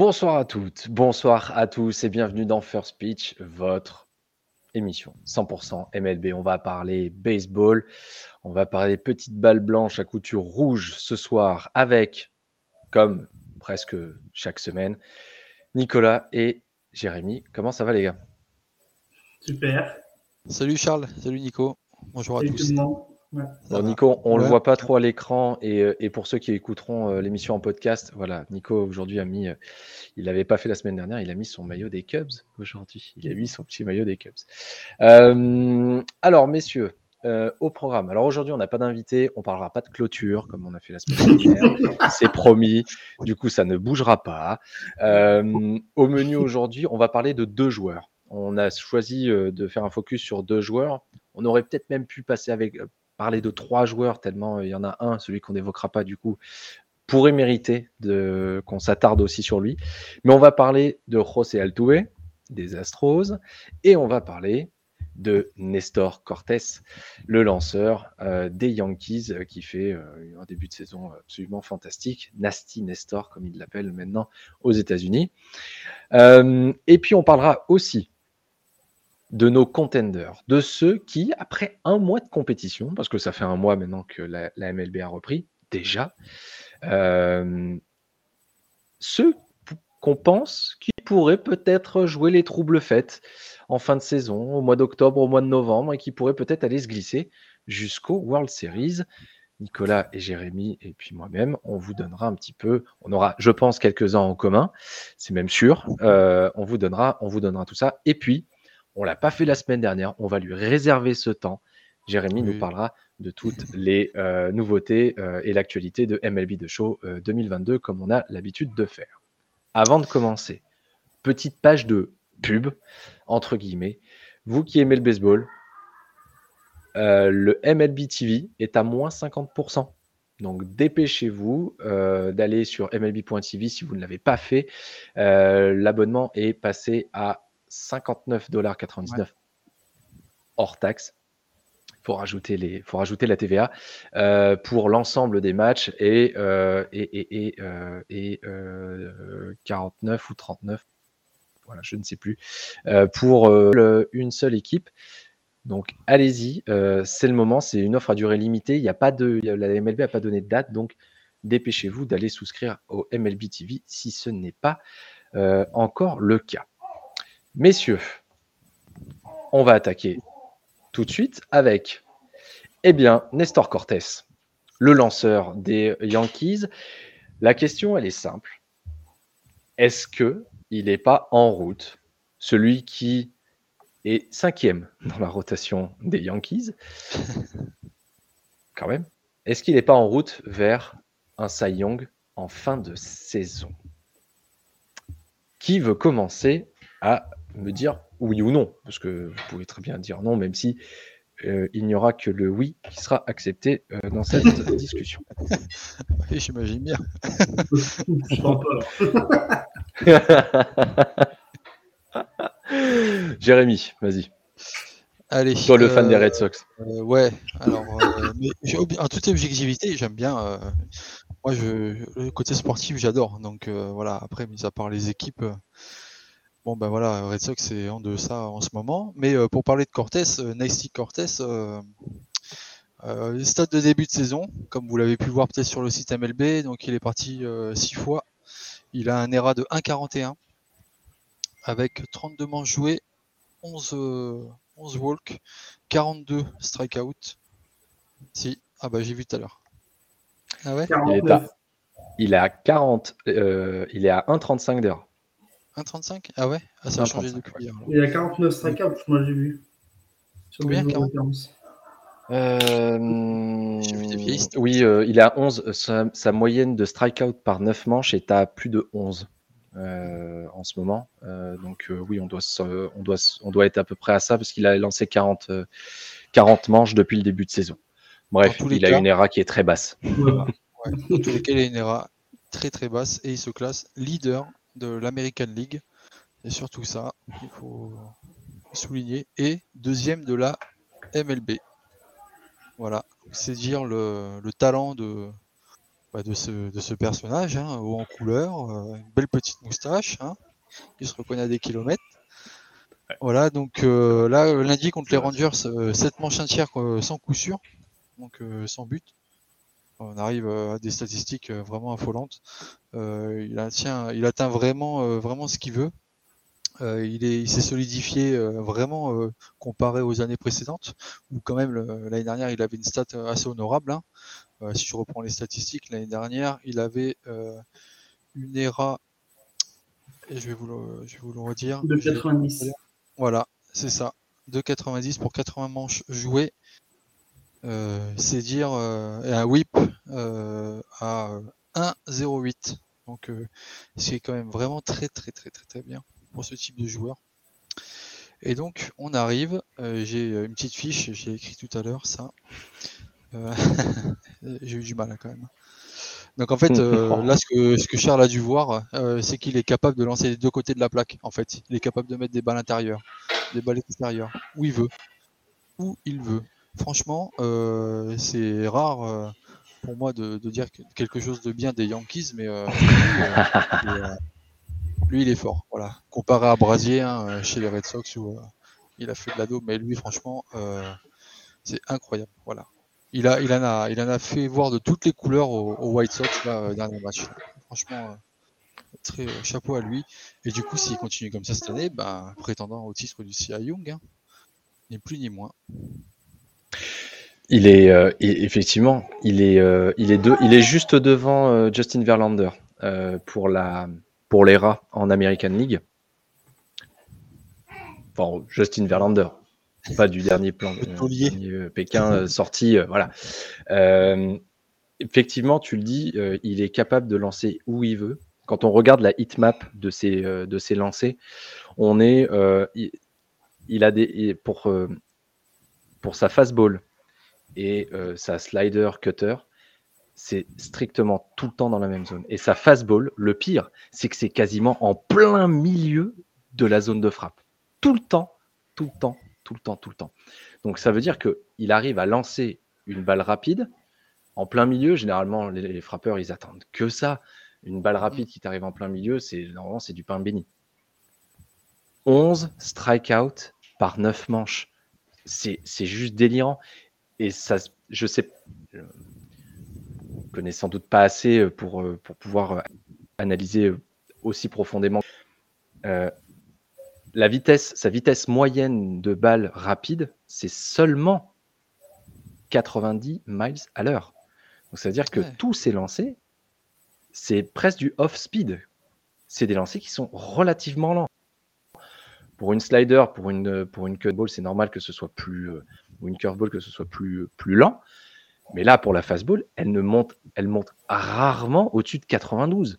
Bonsoir à toutes, bonsoir à tous et bienvenue dans First Pitch, votre émission 100% MLB. On va parler baseball, on va parler petites balles blanches à couture rouge ce soir avec, comme presque chaque semaine, Nicolas et Jérémy. Comment ça va les gars? Super. Salut Charles, salut Nico, bonjour à Salut tous. tout le monde. Ouais. Nico, on ne le voit pas trop à l'écran et, euh, et pour ceux qui écouteront euh, l'émission en podcast, voilà, Nico aujourd'hui a mis, euh, il l'avait pas fait la semaine dernière, il a mis son maillot des Cubs aujourd'hui. Il a mis son petit maillot des Cubs. Euh, alors messieurs, euh, au programme. Alors aujourd'hui on n'a pas d'invité, on parlera pas de clôture comme on a fait la semaine dernière. C'est promis. Du coup ça ne bougera pas. Euh, au menu aujourd'hui, on va parler de deux joueurs. On a choisi euh, de faire un focus sur deux joueurs. On aurait peut-être même pu passer avec parler de trois joueurs, tellement euh, il y en a un, celui qu'on n'évoquera pas du coup, pourrait mériter de, qu'on s'attarde aussi sur lui. Mais on va parler de José Altuve, des Astros, et on va parler de Nestor Cortés, le lanceur euh, des Yankees, euh, qui fait un début de saison absolument fantastique, Nasty Nestor, comme il l'appelle maintenant aux États-Unis. Et puis on parlera aussi de nos contenders, de ceux qui, après un mois de compétition, parce que ça fait un mois maintenant que la, MLB a repris, déjà, euh, ceux qu'on pense qui pourraient peut-être jouer les troubles fêtes en fin de saison, au mois d'octobre, au mois de novembre, et qui pourraient peut-être aller se glisser jusqu'au World Series. Nicolas et Jérémy, et puis moi-même, on vous donnera un petit peu, on aura, je pense, quelques-uns en commun, c'est même sûr, Euh, on, vous donnera, on vous donnera tout ça. Et puis, on l'a pas fait la semaine dernière. On va lui réserver ce temps. Jérémy nous parlera de toutes les euh, nouveautés euh, et l'actualité de MLB The Show euh, 2022, comme on a l'habitude de faire. Avant de commencer, petite page de pub, entre guillemets. Vous qui aimez le baseball, euh, le MLB TV est à moins 50%. Donc dépêchez-vous euh, d'aller sur MLB.tv si vous ne l'avez pas fait. Euh, L'abonnement est passé à 59,99$ hors taxe. Faut rajouter, les, faut rajouter la TVA euh, pour l'ensemble des matchs et, euh, et, et, et, euh, et, euh, 49 ou 39, voilà, je ne sais plus, pour le- une seule équipe. Donc allez-y, c'est le moment, c'est une offre à durée limitée. Il y a pas de, la MLB n'a pas donné de date, donc dépêchez-vous d'aller souscrire au MLB TV si ce n'est pas euh, encore le cas. Messieurs, on va attaquer tout de suite avec, eh bien, Nestor Cortés, le lanceur des Yankees. La question, elle est simple. Est-ce que il n'est pas en route, celui qui est cinquième dans la rotation des Yankees, quand même, est-ce qu'il n'est pas en route vers un Cy Young en fin de saison? Qui veut commencer à me dire oui ou non Parce que vous pouvez très bien dire non, même si euh, il n'y aura que le oui qui sera accepté euh, dans cette discussion. Oui, j'imagine bien. Je pas. là. Jérémy, vas-y. Allez. Toi, le fan des euh, Red Sox. euh, ouais, alors, euh, mais en toute objectivité, j'aime bien. euh, moi, je, le côté sportif, j'adore. Donc euh, voilà, après, mis à part les équipes, euh, bon ben voilà, Red Sox, c'est en deçà en ce moment. Mais euh, pour parler de Cortés, euh, Nasty Cortés, euh, euh, stade de début de saison, comme vous l'avez pu voir peut-être sur le site MLB, donc il est parti euh, six fois. Il a un ERA de 1,41 avec 32 manches jouées, 11, euh, 11 walks, 42 strikeouts. Si, ah bah j'ai vu tout à l'heure. Ah ouais? Il est 49. à, il est à 40, euh, il est à 1,35 d'heure. 1,35 Ah ouais? Ah ça a changé 1,35, depuis hier. alors. Il y a 49 strikeouts, moi j'ai vu. Sur Combien, les 40? références. Euh, J'ai vu des vieilles stats. oui, euh, il est à 11. Sa, sa moyenne de strikeout par 9 manches est à plus de 11 euh, en ce moment. Euh, donc euh, oui, on doit, se- on, doit, se- on doit être à peu près à ça parce qu'il a lancé 40, euh, 40 manches depuis le début de saison. Bref, il a cas- une ERA qui est très basse. Ouais. Dans tous les cas, il a une ERA très très basse et il se classe leader de l'American League. Et surtout ça, il faut souligner. Et deuxième de la MLB. Voilà, c'est dire le, le talent de, bah, de, ce, de ce personnage, hein, haut en couleur, euh, une belle petite moustache, hein, il se reconnaît à des kilomètres. Voilà, donc euh, là, lundi contre les Rangers, 7 manches entières sans coup sûr, donc sans but. On arrive à des statistiques vraiment affolantes. il, atteint, il atteint vraiment, vraiment ce qu'il veut. Euh, il est, il s'est solidifié euh, vraiment euh, comparé aux années précédentes, où quand même l'année dernière il avait une stat assez honorable. Hein. si je reprends les statistiques, l'année dernière il avait une ERA, et je vais vous le, je vais vous le redire. De 90. Voilà, c'est ça. De 90 pour 80 manches jouées. c'est dire un whip à 1,08. Donc c'est quand même vraiment très très très très très bien pour ce type de joueur. Et donc, on arrive. Euh, j'ai euh, une petite fiche, j'ai écrit tout à l'heure ça. Euh, j'ai eu du mal hein, quand même. Donc en fait, là, ce que, ce que Charles a dû voir, c'est qu'il est capable de lancer les deux côtés de la plaque. En fait, il est capable de mettre des balles intérieures, des balles extérieures, où il veut, où il veut. Franchement, c'est rare pour moi de, dire quelque chose de bien des Yankees, mais lui, il est fort. Voilà. Comparé à Brasier hein, euh, chez les Red Sox où euh, il a fait de l'ado, mais lui, franchement, euh, c'est incroyable. Voilà. Il, a, il, en a, il en a fait voir de toutes les couleurs aux, White Sox là, dernier match. Franchement, très chapeau à lui. Et du coup, s'il continue comme ça cette année, ben, prétendant au titre du CIA Young, hein, ni plus ni moins. Il est effectivement, il est, il est, il est juste devant Justin Verlander pour la pour les rats en American League. Enfin, Justin Verlander, pas du dernier plan de euh, Pékin euh, sorti. Euh, voilà. effectivement, tu le dis, il est capable de lancer où il veut. Quand on regarde la hitmap de ses, de ses lancers, on est, il, a des pour pour sa fastball et sa slider cutter, c'est strictement tout le temps dans la même zone. Et sa fastball, le pire, c'est que c'est quasiment en plein milieu de la zone de frappe. Tout le temps, tout le temps, tout le temps, tout le temps. Donc ça veut dire qu'il arrive à lancer une balle rapide en plein milieu. Généralement, les, frappeurs, ils attendent que ça. Une balle rapide qui t'arrive en plein milieu, c'est normalement c'est du pain béni. 11 strikeouts par 9 manches. C'est juste délirant. Et ça, je sais, connais sans doute pas assez euh, pour, euh, pour pouvoir euh, analyser aussi profondément. la vitesse, sa vitesse moyenne de balle rapide, c'est seulement 90 miles à l'heure. Donc ça veut dire que tous ces lancers, c'est presque du off-speed. C'est des lancers qui sont relativement lents. Pour une slider, pour une, pour une cut ball, c'est normal que ce soit plus, ou une curveball, que ce soit plus, plus lent. Mais là, pour la fastball, elle ne monte, elle monte rarement au-dessus de 92.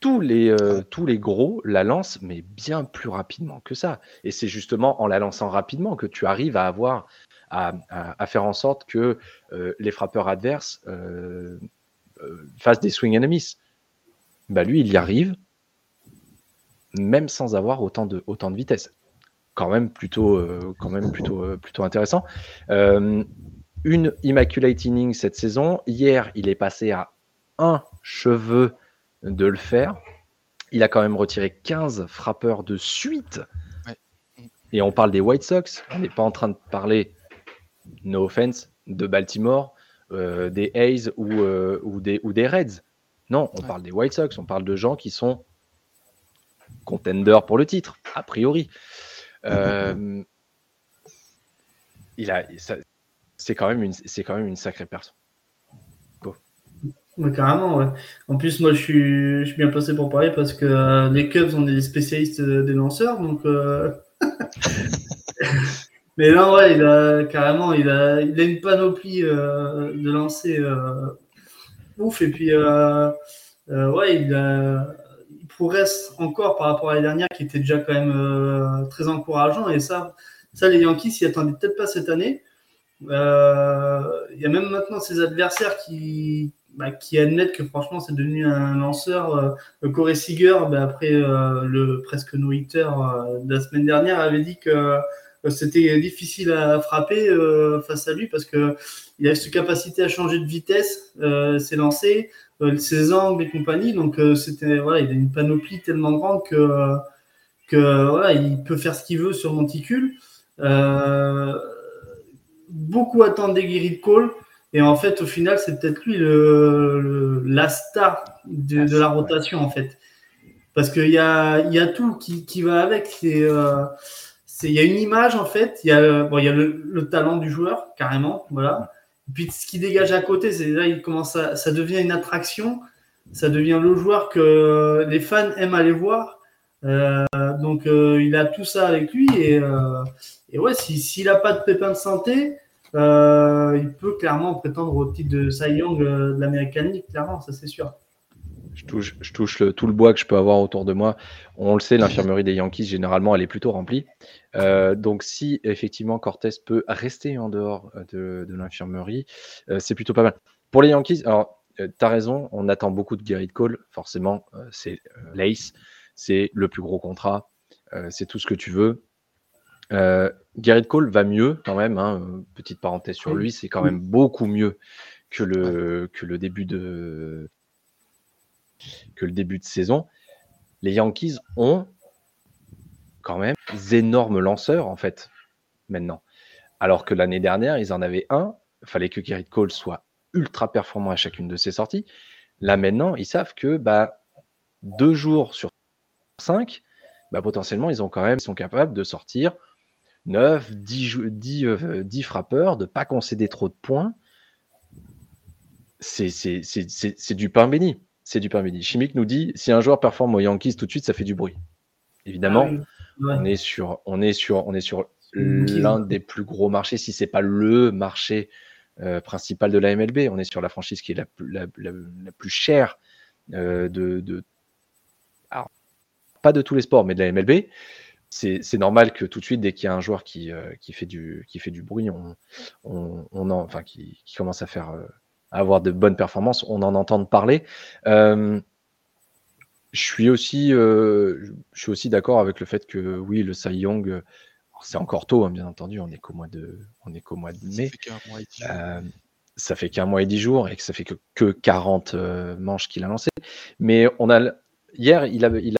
Tous les, euh, tous les gros la lancent, mais bien plus rapidement que ça. Et c'est justement en la lançant rapidement que tu arrives à avoir, à, faire en sorte que euh, les frappeurs adverses euh, fassent des swing enemies. Bah lui, il y arrive, même sans avoir autant de, autant de vitesse quand même plutôt, euh, quand même plutôt, euh, plutôt intéressant. Euh, une Immaculate Inning cette saison. Hier, il est passé à un cheveu de le faire. Il a quand même retiré 15 frappeurs de suite. Et on parle des White Sox. On n'est pas en train de parler, no offense, de Baltimore, des A's ou, ou, des, ou des Reds. Non, on parle des White Sox. On parle de gens qui sont contenders pour le titre, a priori. Euh, il a, c'est quand même une, c'est quand même une sacrée personne. carrément, ouais. En plus, moi, je suis, bien placé pour parler parce que euh, les Cubs sont des spécialistes des lanceurs, donc. Euh, Mais là, ouais, il a carrément, il a, il a une panoplie de lancers ouf. Et puis, ouais, il a, progresse encore par rapport à l'année dernière, qui était déjà quand même euh, très encourageant. Et ça, ça les Yankees s'y attendaient peut-être pas cette année. Euh, il y a même maintenant ces adversaires qui, bah, qui admettent que franchement c'est devenu un lanceur. Euh, Corey Seager, bah, après le presque no de la semaine dernière, avait dit que c'était difficile à frapper face à lui parce que il a cette capacité à changer de vitesse, ses lancers, ses angles et compagnie. Donc c'était voilà, il a une panoplie tellement grande que que voilà, il peut faire ce qu'il veut sur monticule. beaucoup attendent des de Cole. Et en fait, au final, c'est peut-être lui le, la star de, la rotation, en fait. Parce qu'il y a, y a tout qui, qui va avec. Euh, il y a une image, en fait. Il y a, bon, y a le, talent du joueur, carrément. Voilà. Puis, ce qui dégage à côté, c'est là, il commence à, ça devient une attraction. Ça devient le joueur que les fans aiment aller voir. Euh, donc, euh, il a tout ça avec lui. Et, et ouais, s'il n'a pas de pépin de santé, euh, il peut clairement prétendre au titre de Cy Young euh, de l'American League, clairement, ça c'est sûr. Je touche, je touche tout le bois que je peux avoir autour de moi. On le sait, l'infirmerie des Yankees, généralement, elle est plutôt remplie. Euh, donc, si effectivement Cortés peut rester en dehors de, l'infirmerie, c'est plutôt pas mal. Pour les Yankees, alors, tu as raison, on attend beaucoup de Gary Cole, forcément, c'est l'Ace, c'est le plus gros contrat, c'est tout ce que tu veux. Euh, Garrett Cole va mieux quand même. Hein, petite parenthèse sur lui, c'est quand même beaucoup mieux que le, que le début de que le début de saison. Les Yankees ont quand même des énormes lanceurs en fait maintenant. Alors que l'année dernière, ils en avaient un. Il fallait que Garrett Cole soit ultra performant à chacune de ses sorties. Là maintenant, ils savent que bah, deux jours sur cinq, bah, potentiellement, ils ont quand même, ils sont capables de sortir 9, 10, euh, frappeurs, de ne pas concéder trop de points. C'est du pain béni. C'est du béni. Chimique nous dit si un joueur performe aux Yankees tout de suite, ça fait du bruit. Évidemment, ah on est sur, on est sur, on est sur l'un des plus gros marchés, si c'est pas le marché euh, principal de la MLB. On est sur la franchise qui est la, la, plus chère euh, de, de pas de tous les sports, mais de la MLB c'est normal que tout de suite, dès qu'il y a un joueur qui, euh, qui, fait, du, qui fait du bruit, on, on, en, enfin, qui, commence à faire avoir de bonnes performances, on en entend parler. Euh, je suis aussi, je suis aussi d'accord avec le fait que oui, le Cy Young, c'est encore tôt, hein, bien entendu, on est qu'au mois de, on est qu'au mois de mai. Ça fait qu'un mois et dix jours et que ça fait que, que 40 manches qu'il a lancé. Mais on a hier, il a, il a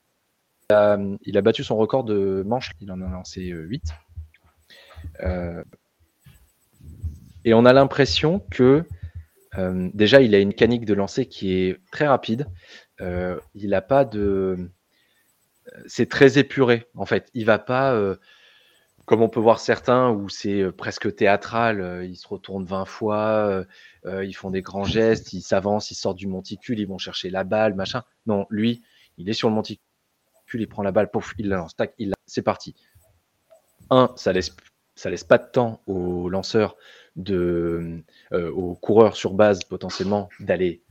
il a battu son record de manches, il en a lancé 8. Euh, euh, et on a l'impression que euh, déjà il a une canique de lancer qui est très rapide. il n'a pas de. C'est très épuré en fait. Il va pas comme on peut voir certains où c'est presque théâtral, ils se retournent 20 fois, ils font des grands gestes, ils s'avancent, ils sortent du monticule, ils vont chercher la balle, machin. Non, lui, il est sur le monticule il prend la balle, pouf, il la lance, tac, il c'est parti. Un, ça laisse, ça laisse pas de temps aux lanceurs, euh, aux coureurs sur base potentiellement d'aller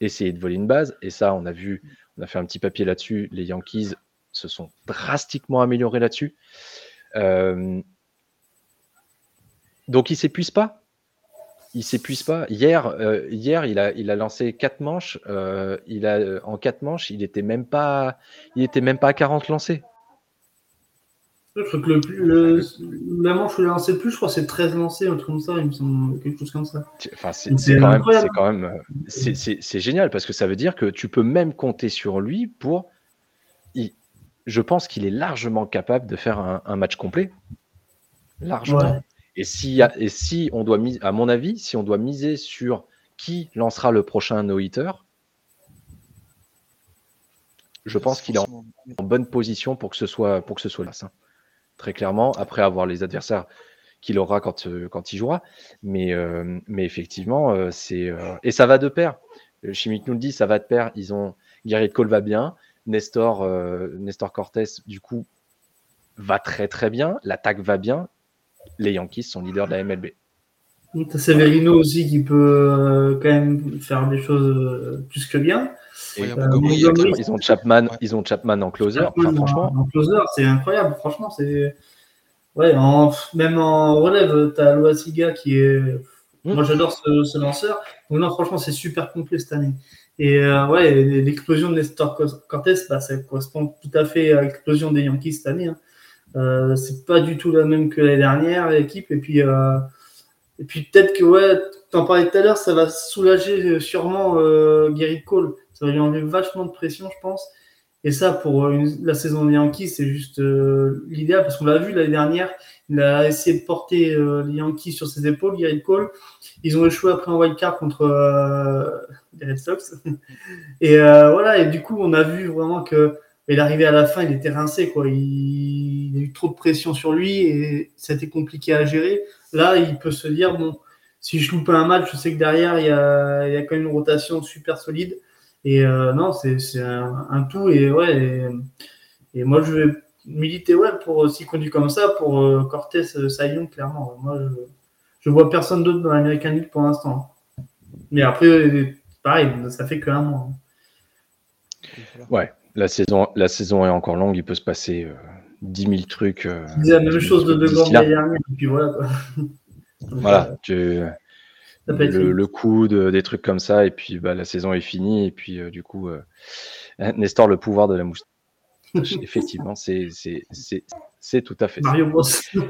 essayer de voler une base. Et ça, on a vu, on a fait un petit papier là-dessus. Les Yankees se sont drastiquement améliorés là-dessus. Euh, donc, ils s'épuisent pas il s'épuise pas. Hier, euh, hier, il a, il lancé quatre manches. Il a, en quatre manches, il était même pas, il était même pas à 40 lancés. Je crois que le, la manche où il a lancé le plus, je crois, c'est 13 lancés, un truc comme ça, il me semble, quelque chose comme ça. Enfin, c'est quand, même, quand même, c'est génial parce que ça veut dire que tu peux même compter sur lui pour. je pense qu'il est largement capable de faire un, match complet. Largement. Et si, et si on doit, à mon avis, si on doit miser sur qui lancera le prochain no-hitter, je pense qu'il est en, bonne position pour que ce soit, pour que ce soit là. Hein. Très clairement, après avoir les adversaires qu'il aura quand, euh, quand il jouera. Mais, euh, mais effectivement, euh, c'est. et ça va de pair. Chimique nous le dit, ça va de pair. Ils ont. Gary Cole va bien. Nestor, Nestor Cortés, du coup, va très très bien. L'attaque va bien les Yankees sont leaders de la MLB. T'as Severino aussi qui peut euh, quand même faire des choses euh, plus que bien. Euh, ils, ont Chapman, ils ont Chapman en closer. franchement, en, closer, c'est incroyable. Franchement, c'est ouais. même en relève, t'as Loasiga qui est. Hmm. Moi, j'adore ce, lanceur. Donc non, franchement, c'est super complet cette année. Et ouais, l'explosion de Nestor Cortés, bah, ça correspond tout à fait à l'explosion des Yankees cette année. Hein. Euh, c'est pas du tout la même que l'année dernière, l'équipe. Et puis, euh, et puis peut-être que, ouais, t'en parlais tout à l'heure, ça va soulager sûrement euh, Gary Cole. Ça va lui enlever vachement de pression, je pense. Et ça, pour la saison des Yankees, c'est juste l'idéal parce qu'on l'a vu l'année dernière. Il a essayé de porter les Yankees sur ses épaules, Gary Cole. Ils ont échoué après un wildcard contre les Red Sox. et voilà, et du coup, on a vu vraiment que il est arrivé à la fin, il était rincé, quoi. Il, a eu trop de pression sur lui et été compliqué à gérer. Là, il peut se dire, bon, si je loupe un match, je sais que derrière, il y a, quand même une rotation super solide. Et euh, non, c'est un, tout. Et ouais, et, moi, je vais militer ouais, pour s'il conduit comme ça, pour euh, Cortés euh, Saillon, clairement. Moi, je, je vois personne d'autre dans l'American League pour l'instant. Mais après, pareil, ça fait qu'un mois. Ouais, la saison, la saison est encore longue, il peut se passer euh, 10 000 trucs. Euh, c'est la même chose de De l'année dernière, et puis voilà. Quoi. voilà, tu, le, le, coup de, des trucs comme ça, et puis bah, la saison est finie, et puis euh, du coup, euh, Nestor, le pouvoir de la moustache. Effectivement, c'est tout à fait Mario ça.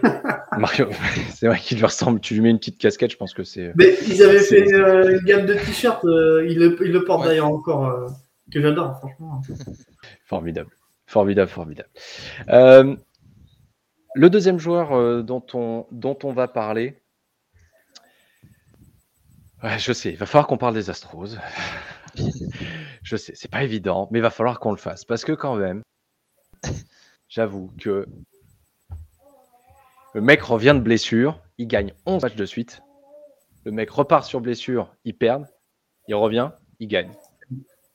Mario, c'est vrai qu'il lui ressemble. Tu lui mets une petite casquette, je pense que c'est. Mais ils avaient fait euh, une gamme de t-shirts, euh, il, le, il le porte ouais. d'ailleurs encore, euh, que j'adore, franchement. Formidable. Formidable, formidable. Euh, le deuxième joueur euh, dont, on, dont on va parler, ouais, je sais, il va falloir qu'on parle des Astros. je sais, c'est pas évident, mais il va falloir qu'on le fasse parce que quand même, j'avoue que le mec revient de blessure, il gagne 11 matchs de suite. Le mec repart sur blessure, il perd, il revient, il gagne.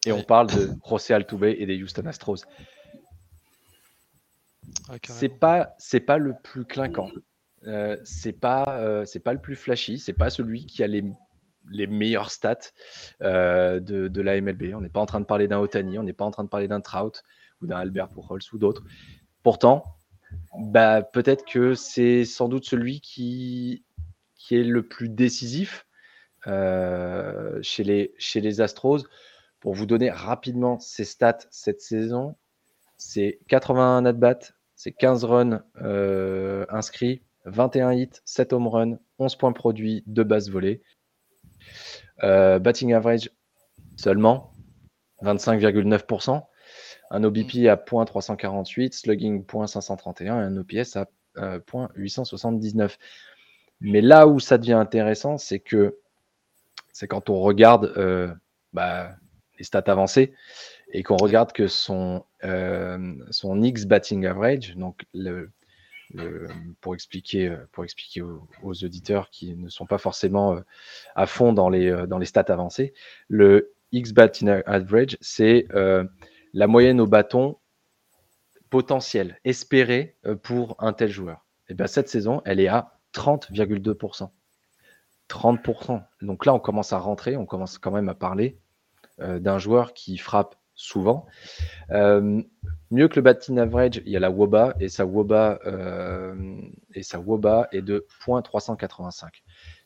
Et on parle de José Altuve et des Houston Astros. Ah, c'est pas c'est pas le plus clinquant. Euh, c'est pas euh, c'est pas le plus flashy. C'est pas celui qui a les, les meilleures stats euh, de, de, la MLB. On n'est pas en train de parler d'un Otani, on n'est pas en train de parler d'un Trout ou d'un Albert Pujols ou d'autres. Pourtant, bah, peut-être que c'est sans doute celui qui qui est le plus décisif chez les chez les Astros. Pour vous donner rapidement ses stats cette saison, c'est 81 at-bats, c'est 15 runs euh, inscrits, 21 hits, 7 home runs, 11 points produits, 2 bases volées. Euh, batting average seulement 25,9%. Un OBP à .348, slugging .531 et un OPS à euh, .879. Mais là où ça devient intéressant, c'est que c'est quand on regarde euh, bah, stats avancées et qu'on regarde que son, euh, son X batting average, donc le, pour expliquer, pour expliquer aux, auditeurs qui ne sont pas forcément euh, à fond dans les, euh, dans les stats avancées, le X batting average, c'est la moyenne au bâton potentielle, espérée pour un tel joueur. Et bien cette saison, elle est à 30,2%. 30%. Donc là, on commence à rentrer, on commence quand même à parler d'un joueur qui frappe souvent. Euh, mieux que le batting average, il y a la WOBA et sa WOBA, euh, et sa WOBA est de 0.385.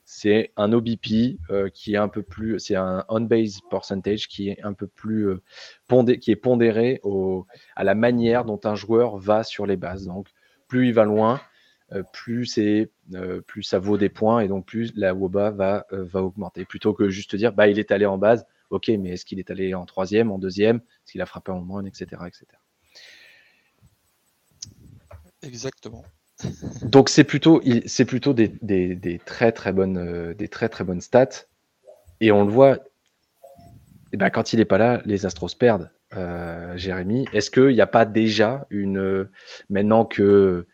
C'est un OBP euh, qui est un peu plus, c'est un on-base percentage qui est un peu plus euh, pondé, qui est pondéré au, à la manière dont un joueur va sur les bases. Donc, plus il va loin, euh, plus c'est, plus ça vaut des points et donc plus la WOBA va, va augmenter. Plutôt que juste dire, bah il est allé en base, Ok, mais est-ce qu'il est allé en troisième, en deuxième? Est-ce qu'il a frappé en moins, etc., etc. Exactement. Donc c'est plutôt, c'est plutôt des, des, des, très très bonnes, des très très bonnes stats. Et on le voit, eh ben, quand il n'est pas là, les Astros perdent. Euh, Jérémy, est-ce qu'il n'y a pas déjà une, maintenant que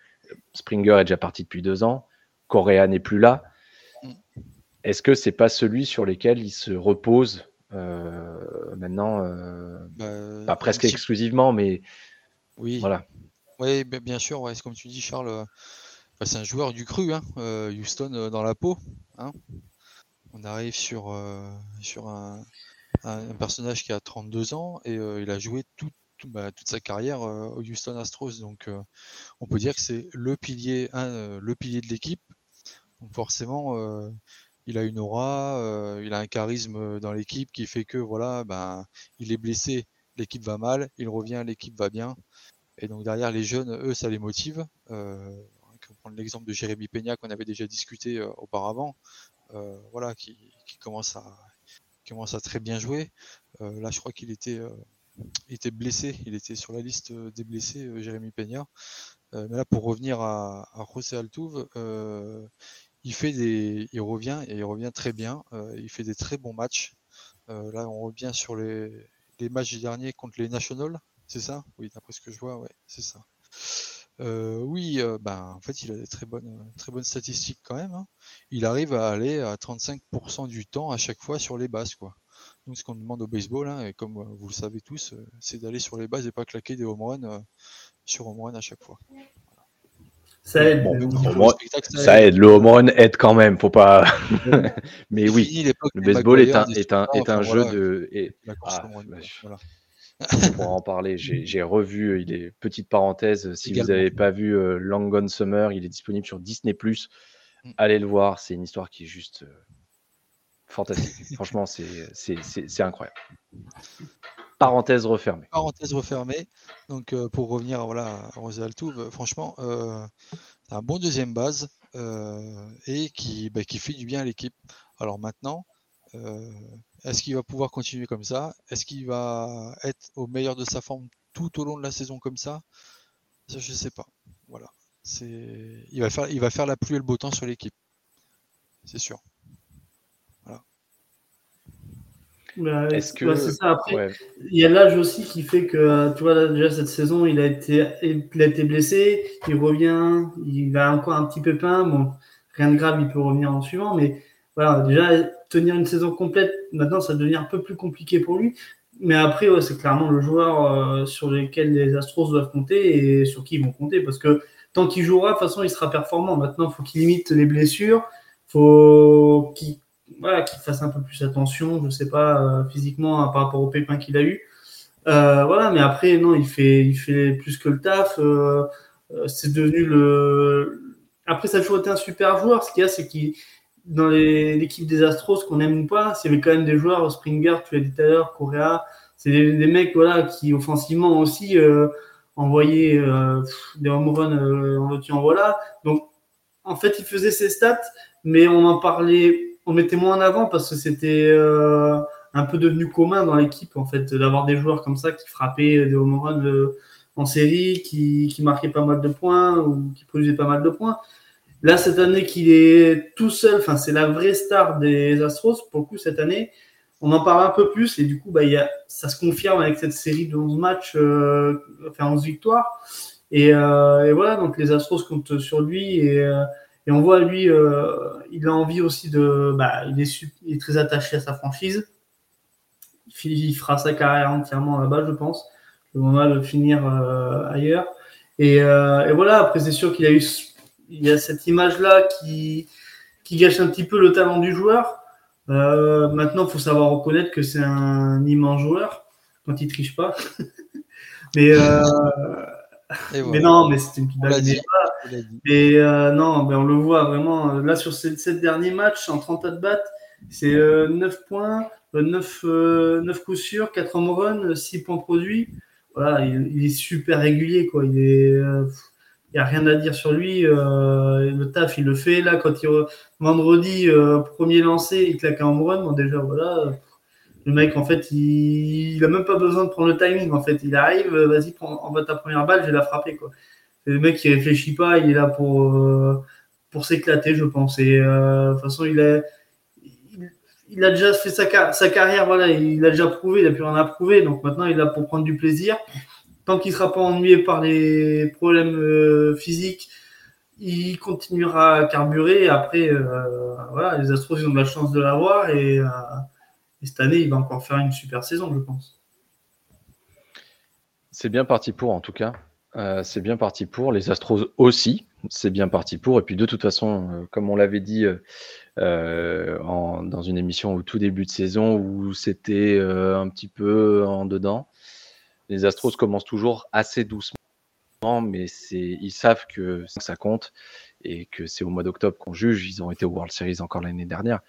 Springer est déjà parti depuis deux ans, Correa n'est plus là, mm. est-ce que c'est pas celui sur lequel il se repose maintenant, euh, bah, pas presque exclusivement, mais oui. voilà. Oui, bien sûr, ouais, comme tu dis, Charles, euh, bah, c'est un joueur du cru, hein, Houston dans la peau. Hein. On arrive sur, sur un, un, personnage qui a 32 ans et il a joué tout, tout, bah, toute sa carrière au Houston Astros. Donc on peut dire que c'est le pilier, hein, le pilier de l'équipe. Donc forcément, il a une aura, euh, il a un charisme euh, dans l'équipe qui fait que voilà, ben, il est blessé, l'équipe va mal, il revient, l'équipe va bien. Et donc derrière les jeunes, eux, ça les motive. Euh, prendre l'exemple de Jérémy Peña qu'on avait déjà discuté euh, auparavant, voilà, qui, commence à très bien jouer. là, je crois qu'il était blessé, il était sur la liste des blessés, Jérémy Peña. mais là, pour revenir à, José Altuve, il fait des, il revient et il revient très bien. il fait des très bons matchs. là, on revient sur les, les matchs derniers contre les Nationals, c'est ça? Oui, d'après ce que je vois, ouais, c'est ça. Euh, oui, euh, ben, en fait, il a des très bonnes, très bonnes statistiques quand même. Hein. Il arrive à aller à 35% du temps à chaque fois sur les bases, quoi. Donc, ce qu'on demande au baseball, hein, et comme euh, vous le savez tous, c'est d'aller sur les bases et pas claquer des home runs sur home run à chaque fois. Ça aide. ça, aide. Le home run aide quand même. Faut pas. Mais oui, le baseball est un, est un, est un jeu de. Et... Ah, on pourra en parler. J'ai revu, euh, il est petite parenthèse, si vous n'avez pas vu euh, Long Gone Summer, il est disponible sur Disney+. Mm. Allez le voir, c'est une histoire qui est juste euh, fantastique. Franchement, c'est incroyable. Parenthèse refermée. Parenthèse refermée. Donc, pour revenir à Rosé Altouve, franchement, c'est un bon deuxième base et qui, bah, qui fait du bien à l'équipe. Alors maintenant, est-ce qu'il va pouvoir continuer comme ça? Est-ce qu'il va être au meilleur de sa forme tout au long de la saison comme ça? Je ne sais pas. Voilà. Il va faire, il va faire la pluie et le beau temps sur l'équipe. C'est sûr. Voilà. Bah, Est-ce que ça. Après, il y a l'âge aussi qui fait que, tu vois, déjà cette saison, il a été, il a été blessé, il revient, il a encore un petit pépin. Bon, rien de grave, il peut revenir en suivant, mais voilà, déjà tenir une saison complète, maintenant, ça devient un peu plus compliqué pour lui. Mais après, c'est clairement le joueur euh, sur lequel les Astros doivent compter et sur qui ils vont compter. Parce que tant qu'il jouera, de toute façon, il sera performant. Maintenant, il faut qu'il limite les blessures. Faut qu'il voilà, fasse un peu plus attention, je ne sais pas, euh, physiquement par rapport au pépin qu'il a eu. Euh, voilà, mais après, non, il fait, il fait plus que le taf. c'est devenu le. Après, ça a toujours été un super joueur. Ce qu'il y a, c'est qu'il dans l'équipe des Astros, qu'on aime ou pas, avait quand même des joueurs, Springer, tu l'as dit tout à l'heure, Correa, c'est des, mecs voilà, qui offensivement aussi euh, envoyaient euh, des home runs euh, en en voilà. Donc, en fait, il faisait ses stats, mais on en parlait, on mettait moins en avant parce que c'était un peu devenu commun dans l'équipe, en fait, d'avoir des joueurs comme ça qui frappaient des home runs en série, qui, qui marquaient pas mal de points ou qui produisaient pas mal de points. Là, cette année qu'il est tout seul, enfin, c'est la vraie star des Astros. Pour le coup, cette année, on en parle un peu plus et du coup, bah, y a, ça se confirme avec cette série de 11 matchs, euh, enfin 11 victoires. Et, euh, voilà, donc les Astros comptent sur lui et, euh, et on voit lui, euh, il a envie aussi de, bah, il est, il est très attaché à sa franchise. Il fera sa carrière entièrement là-bas, je pense. Le moment de finir ailleurs. Et, et voilà, après c'est sûr qu'il a eu il y a cette image-là qui, qui gâche un petit peu le talent du joueur. Euh, maintenant, il faut savoir reconnaître que c'est un immense joueur quand il triche pas. mais, euh, mais non, mais c'est une petite blague. Mais euh, non, mais on le voit vraiment. Là, sur ces sept derniers matchs, en 30 at bat, c'est 9 points, 9, 9 coups sûrs, 4 home runs, 6 points produits. Voilà, il, il, est super régulier, quoi. Il est il n'y a rien à dire sur lui. Euh, le taf, il le fait. Là, quand il vendredi, euh, premier lancé, il claque un home run. Bon, déjà, voilà. Le mec, en fait, il n'a même pas besoin de prendre le timing. En fait, il arrive, euh, vas-y, envoie ta première balle, je vais la frapper. Quoi. le mec qui réfléchit pas, il est là pour, pour s'éclater, je pense. Et de toute façon, il a, il, a déjà fait sa, carrière, voilà, il a déjà prouvé, il a pu en approuver. Donc maintenant, il est là pour prendre du plaisir tant qu'il sera pas ennuyé par les problèmes euh, physiques, il continuera à carburer. après, euh, voilà, les Astros, ils ont de la chance de l'avoir. Et, euh, et, cette année, il va encore faire une super saison, je pense. C'est bien parti pour, en tout cas. c'est bien parti pour. Les Astros aussi, c'est bien parti pour. Et puis, de toute façon, comme on l'avait dit en, dans une émission au tout début de saison où c'était un petit peu en dedans, les Astros commencent toujours assez doucement, mais ils savent que ça compte et que c'est au mois d'octobre qu'on juge. Ils ont été au World Series encore l'année dernière.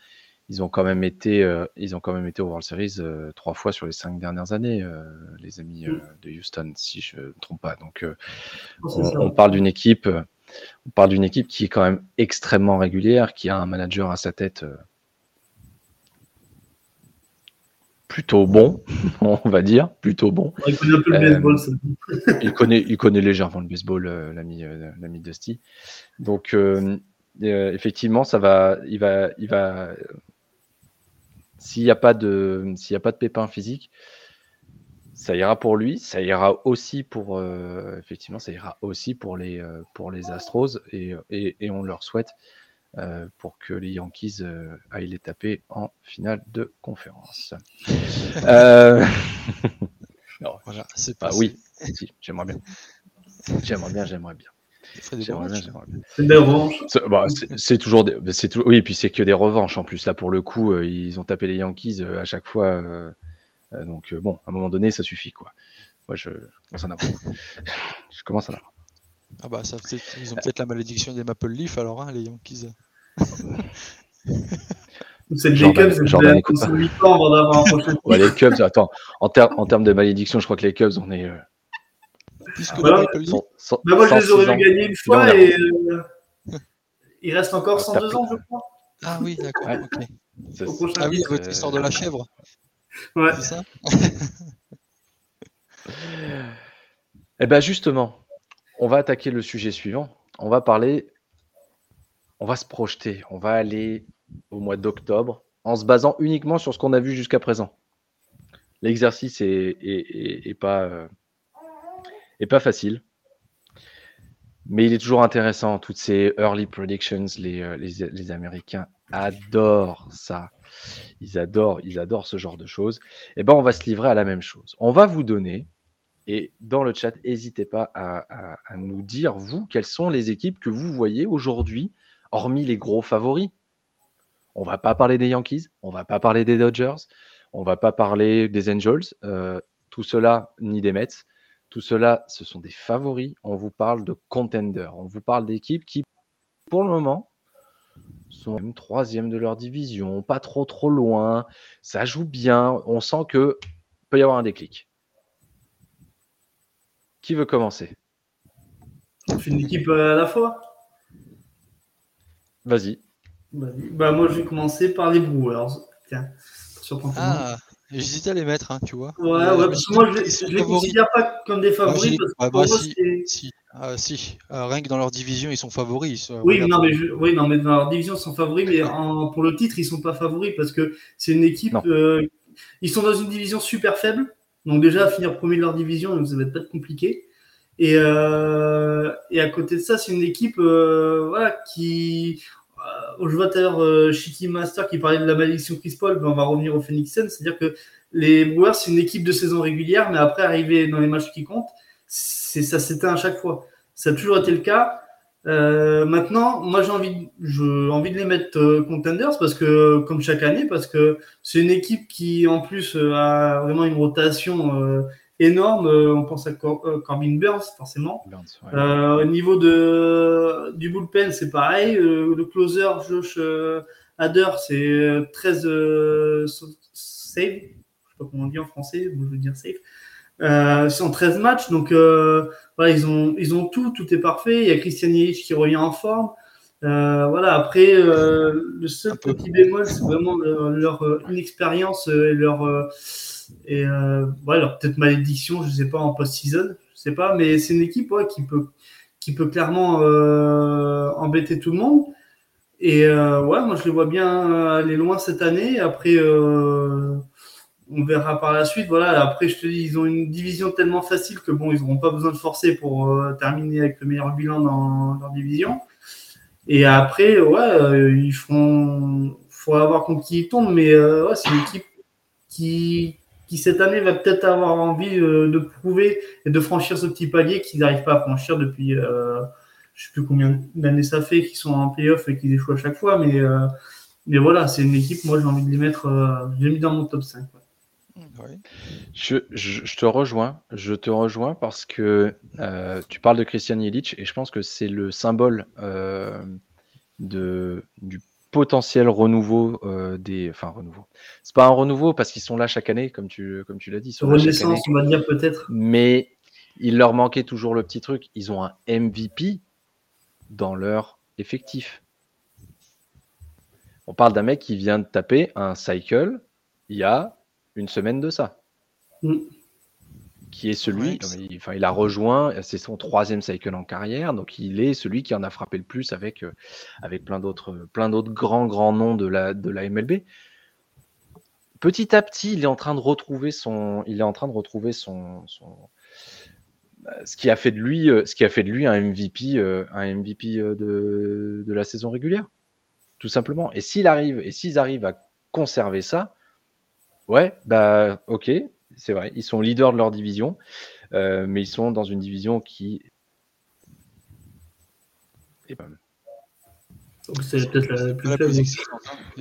Ils ont quand même été, euh, ils ont quand même été au World Series euh, trois fois sur les cinq dernières années, euh, les amis de Houston, si je ne me trompe pas. Donc, on, parle d'une équipe, on parle d'une équipe qui est quand même extrêmement régulière, qui a un manager à sa tête plutôt bon, on va dire, plutôt bon. Il connaît un peu le baseball. il connaît, il connaît légèrement le baseball, l'ami, l'ami Dusty. Donc effectivement, ça va, il va, il va, s'il n'y a pas de, s'il y a pas de pépin physique, ça ira pour lui. Ça ira aussi pour, euh, effectivement, ça ira aussi pour les, euh, pour les Astros et, et, on leur souhaite euh, pour que les Yankees aillent les taper en finale de conférence. non, voilà, c'est pas. oui, j'aimerais bien. J'aimerais bien, j'aimerais bien. C'est des revanches. Bah, c'est toujours, des, oui, et puis c'est que des revanches en plus. Là, pour le coup, euh, ils ont tapé les Yankees euh, à chaque fois. Euh, donc, bon, à un moment donné, ça suffit, quoi. Moi, je commence à en avoir. je commence à en avoir. Ah bah, ça, ils ont peut-être la malédiction des Maple Leaf, alors, hein, les Yankees. C'est les Cubs, c'est les Cubs, attends, en, en termes de malédiction, je crois que les Cubs, on est bah, moi, je les aurais vu gagner une fois et euh, il reste encore 102 ans, je crois. Ah oui, d'accord. Ah oui, votre histoire de la chèvre. Ouais. C'est ça? Eh bien, justement, on va attaquer le sujet suivant. On va parler, on va se projeter, on va aller au mois d'octobre en se basant uniquement sur ce qu'on a vu jusqu'à présent. L'exercice est, pas, euh, pas facile. Mais il est toujours intéressant, toutes ces early predictions. Les, euh, Américains adorent ça. Ils adorent, ils adorent ce genre de choses. Et eh ben, on va se livrer à la même chose. On va vous donner, et dans le chat, n'hésitez pas à, à, nous dire, vous, quelles sont les équipes que vous voyez aujourd'hui, hormis les gros favoris. On va pas parler des Yankees, on va pas parler des Dodgers, on va pas parler des Angels, euh, tout cela, ni des Mets. Tout cela, ce sont des favoris. On vous parle de contenders. On vous parle d'équipes qui, pour le moment, sont même troisième de leur division, pas trop trop loin. Ça joue bien. On sent que peut y avoir un déclic. Qui veut commencer? Une équipe à la fois. Vas-y. Bah, moi, je vais commencer par les Brewers. Tiens, surprendre. Ah, J'hésitais à les mettre, hein, tu vois. Ouais, ouais parce que moi, je ne les considère pas comme des favoris. parce que bah, si, si, ah, si. Euh, rien que dans leur division, ils sont favoris. oui, non, mais oui, non, mais dans leur division, ils sont favoris, mais en... pour le titre, ils ne sont pas favoris parce que c'est une équipe. Euh... Ils sont dans une division super faible. Donc, déjà, finir premier de leur division, donc ça va être pas compliqué. Et, euh... et à côté de ça, c'est une équipe euh, voilà, qui euh, à l'heure euh, Shiki Master qui parlait de la malédiction Chris Paul, mais on va revenir au Phoenix Suns. C'est-à-dire que les Brewers, c'est une équipe de saison régulière, mais après, arriver dans les matchs qui comptent, ça s'éteint à chaque fois. Ça a toujours été le cas. Euh, maintenant, moi, j'ai envie, j'ai envie de les mettre contenders parce que, comme chaque année, parce que c'est une équipe qui, en plus, a vraiment une rotation énorme. Euh, on pense à euh, Corbin Burns, forcément. Euh, au niveau de, du bullpen, c'est pareil. le closer, Josh Hader, c'est 13 save. Je sais pas comment on dit en français, je veux dire save. Euh, c'est en 13 matchs, donc voilà, ils ont, ils ont tout, tout est parfait. Il y a Christian Yelich qui revient en forme. voilà, après, le seul petit bémol, c'est vraiment leur inexpérience et leur, et euh, alors peut-être malédiction, je sais pas, en post-season, je sais pas, mais c'est une équipe qui, peut, qui peut clairement euh, embêter tout le monde. Et euh, ouais, moi je les vois bien aller loin cette année. Après, on verra par la suite. Voilà, après, je te dis, ils ont une division tellement facile que bon, ils n'auront pas besoin de forcer pour terminer avec le meilleur bilan dans leur division. Et après, ouais, ils feront. faut avoir contre qui ils tombent, mais ouais, c'est une équipe qui, qui cette année va peut-être avoir envie euh, de prouver et de franchir ce petit palier qu'ils n'arrivent pas à franchir depuis, euh, je sais plus combien d'années ça fait qu'ils sont en playoff et qu'ils échouent à chaque fois, mais, euh, mais voilà, c'est une équipe, moi j'ai envie de les mettre, je mis dans mon top 5. Je, te rejoins, je te rejoins parce que tu parles de Christian Illich et je pense que c'est le symbole de, du potentiel renouveau des. Enfin, renouveau. C'est pas un renouveau parce qu'ils sont là chaque année, comme tu, comme tu l'as dit. Renaissance, on va dire peut-être. Mais il leur manquait toujours le petit truc. Ils ont un MVP dans leur effectif. On parle d'un mec qui vient de taper un cycle il y a une semaine de ça. Mm. Qui est celui, il, enfin, il a rejoint, c'est son troisième cycle en carrière, donc il est celui qui en a frappé le plus avec, euh, avec plein d'autres, plein d'autres grands, grands noms de la, de la MLB. Petit à petit, il est en train de retrouver son, il est en train de retrouver son, bah, ce qui a fait de lui, euh, ce qui a fait de lui un MVP, euh, un MVP de, de la saison régulière, tout simplement. Et s'il arrive, et s'ils arrivent à conserver ça, Ouais, bah ok, c'est vrai. Ils sont leaders de leur division, euh, mais ils sont dans une division qui. C'est peut-être la plus faible.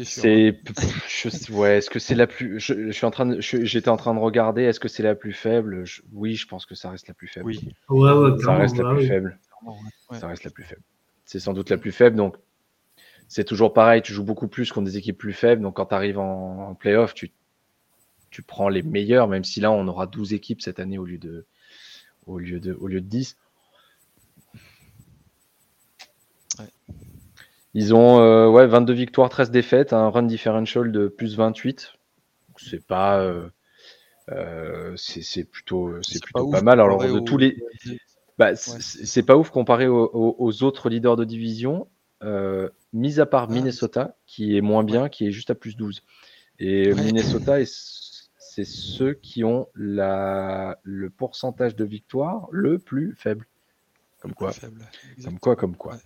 C'est, ouais, est-ce que c'est la plus je, suis en train de, j'étais en train de regarder. Est-ce que c'est la plus faible? Oui, je pense que ça reste la plus faible. Oui. Ouais, ouais, ça reste la plus faible. Ça reste la plus faible. C'est sans doute la plus faible. Donc, c'est toujours pareil. Tu joues beaucoup plus contre des équipes plus faibles. Donc, quand tu arrives en, en playoff, tu tu prends les meilleurs, même si là on aura 12 équipes cette année au lieu de, au lieu de, au lieu de 10. Ils ont euh, ouais, 22 victoires, 13 défaites, un run differential de plus 28. C'est pas. Euh, euh, c'est plutôt, c'est plutôt pas, mal. Alors, de tous les. Bah, c'est pas ouf comparé aux, autres leaders de division, mis à part ah. Minnesota, qui est moins bien, qui est juste à plus 12. Et Minnesota est c'est ceux qui ont la, le pourcentage de victoire le plus faible. Comme quoi. comme quoi, comme quoi.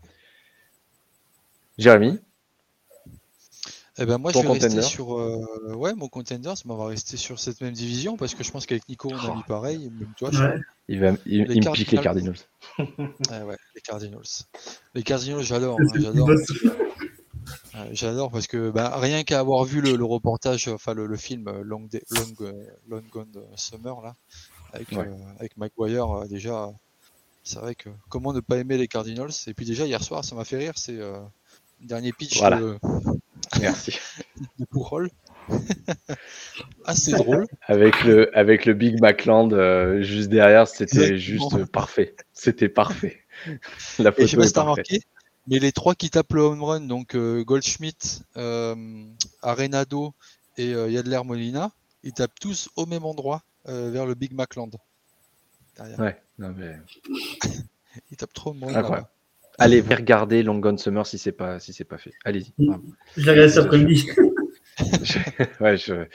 Jérémy eh ben moi, je vais rester sur euh, ouais, mon contender, ça va rester sur cette même division parce que je pense qu'avec Nico, on a mis oh. pareil. Même toi, Il, va, il, il me pique les Cardinals. ouais, les Cardinals. Les Cardinals, j'adore. Hein, j'adore. J'adore parce que bah, rien qu'à avoir vu le, reportage, enfin le, film euh, Long, euh, Long Gone Summer là, avec, ouais. euh, déjà, c'est vrai que comment ne pas aimer les Cardinals? Et puis déjà hier soir, ça m'a fait rire, c'est le dernier pitch de, Merci. de. Assez drôle. Avec le, avec le Big Backland juste derrière, c'était juste parfait. C'était parfait. La photo je sais pas si mais les trois qui tapent le home run, donc euh, Goldschmidt, euh, Arenado et euh, Yadler Molina, ils tapent tous au même endroit vers le Big Macland. Ouais, non mais. ils tapent trop au même Allez regarder Long Gone Summer si c'est pas si c'est pas fait. Allez-y. Je l'ai cet après-midi. ouais, je,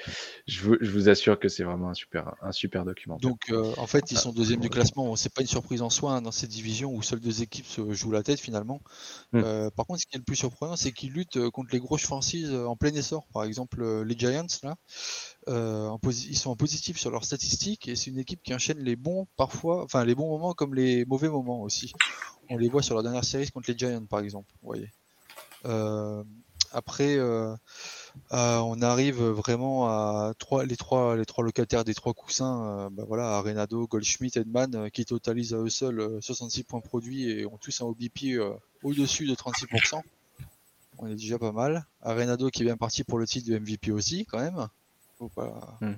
je, vous, je, vous, assure que c'est vraiment un super, un super document. Donc, euh, en fait, ils sont deuxième du classement. C'est pas une surprise en soi hein, dans cette division où seules deux équipes se jouent la tête finalement. Hmm. Euh, par contre, ce qui est le plus surprenant, c'est qu'ils luttent euh, contre les grosses franchises en plein essor. Par exemple, les Giants, là, en ils sont en positif sur leurs statistiques et c'est une équipe qui enchaîne les bons, parfois, enfin, les bons moments comme les mauvais moments aussi. On les voit sur leur dernière série contre les Giants, par exemple. Vous voyez. après. Euh, on arrive vraiment à trois, les, trois, les trois locataires des trois coussins, euh, bah voilà, Arenado, Goldschmidt, Edman, euh, qui totalisent à eux seuls 66 points produits et ont tous un OBP au-dessus de 36%. On est déjà pas mal. Arenado qui est bien parti pour le titre de MVP aussi, quand même. Faut pas hmm.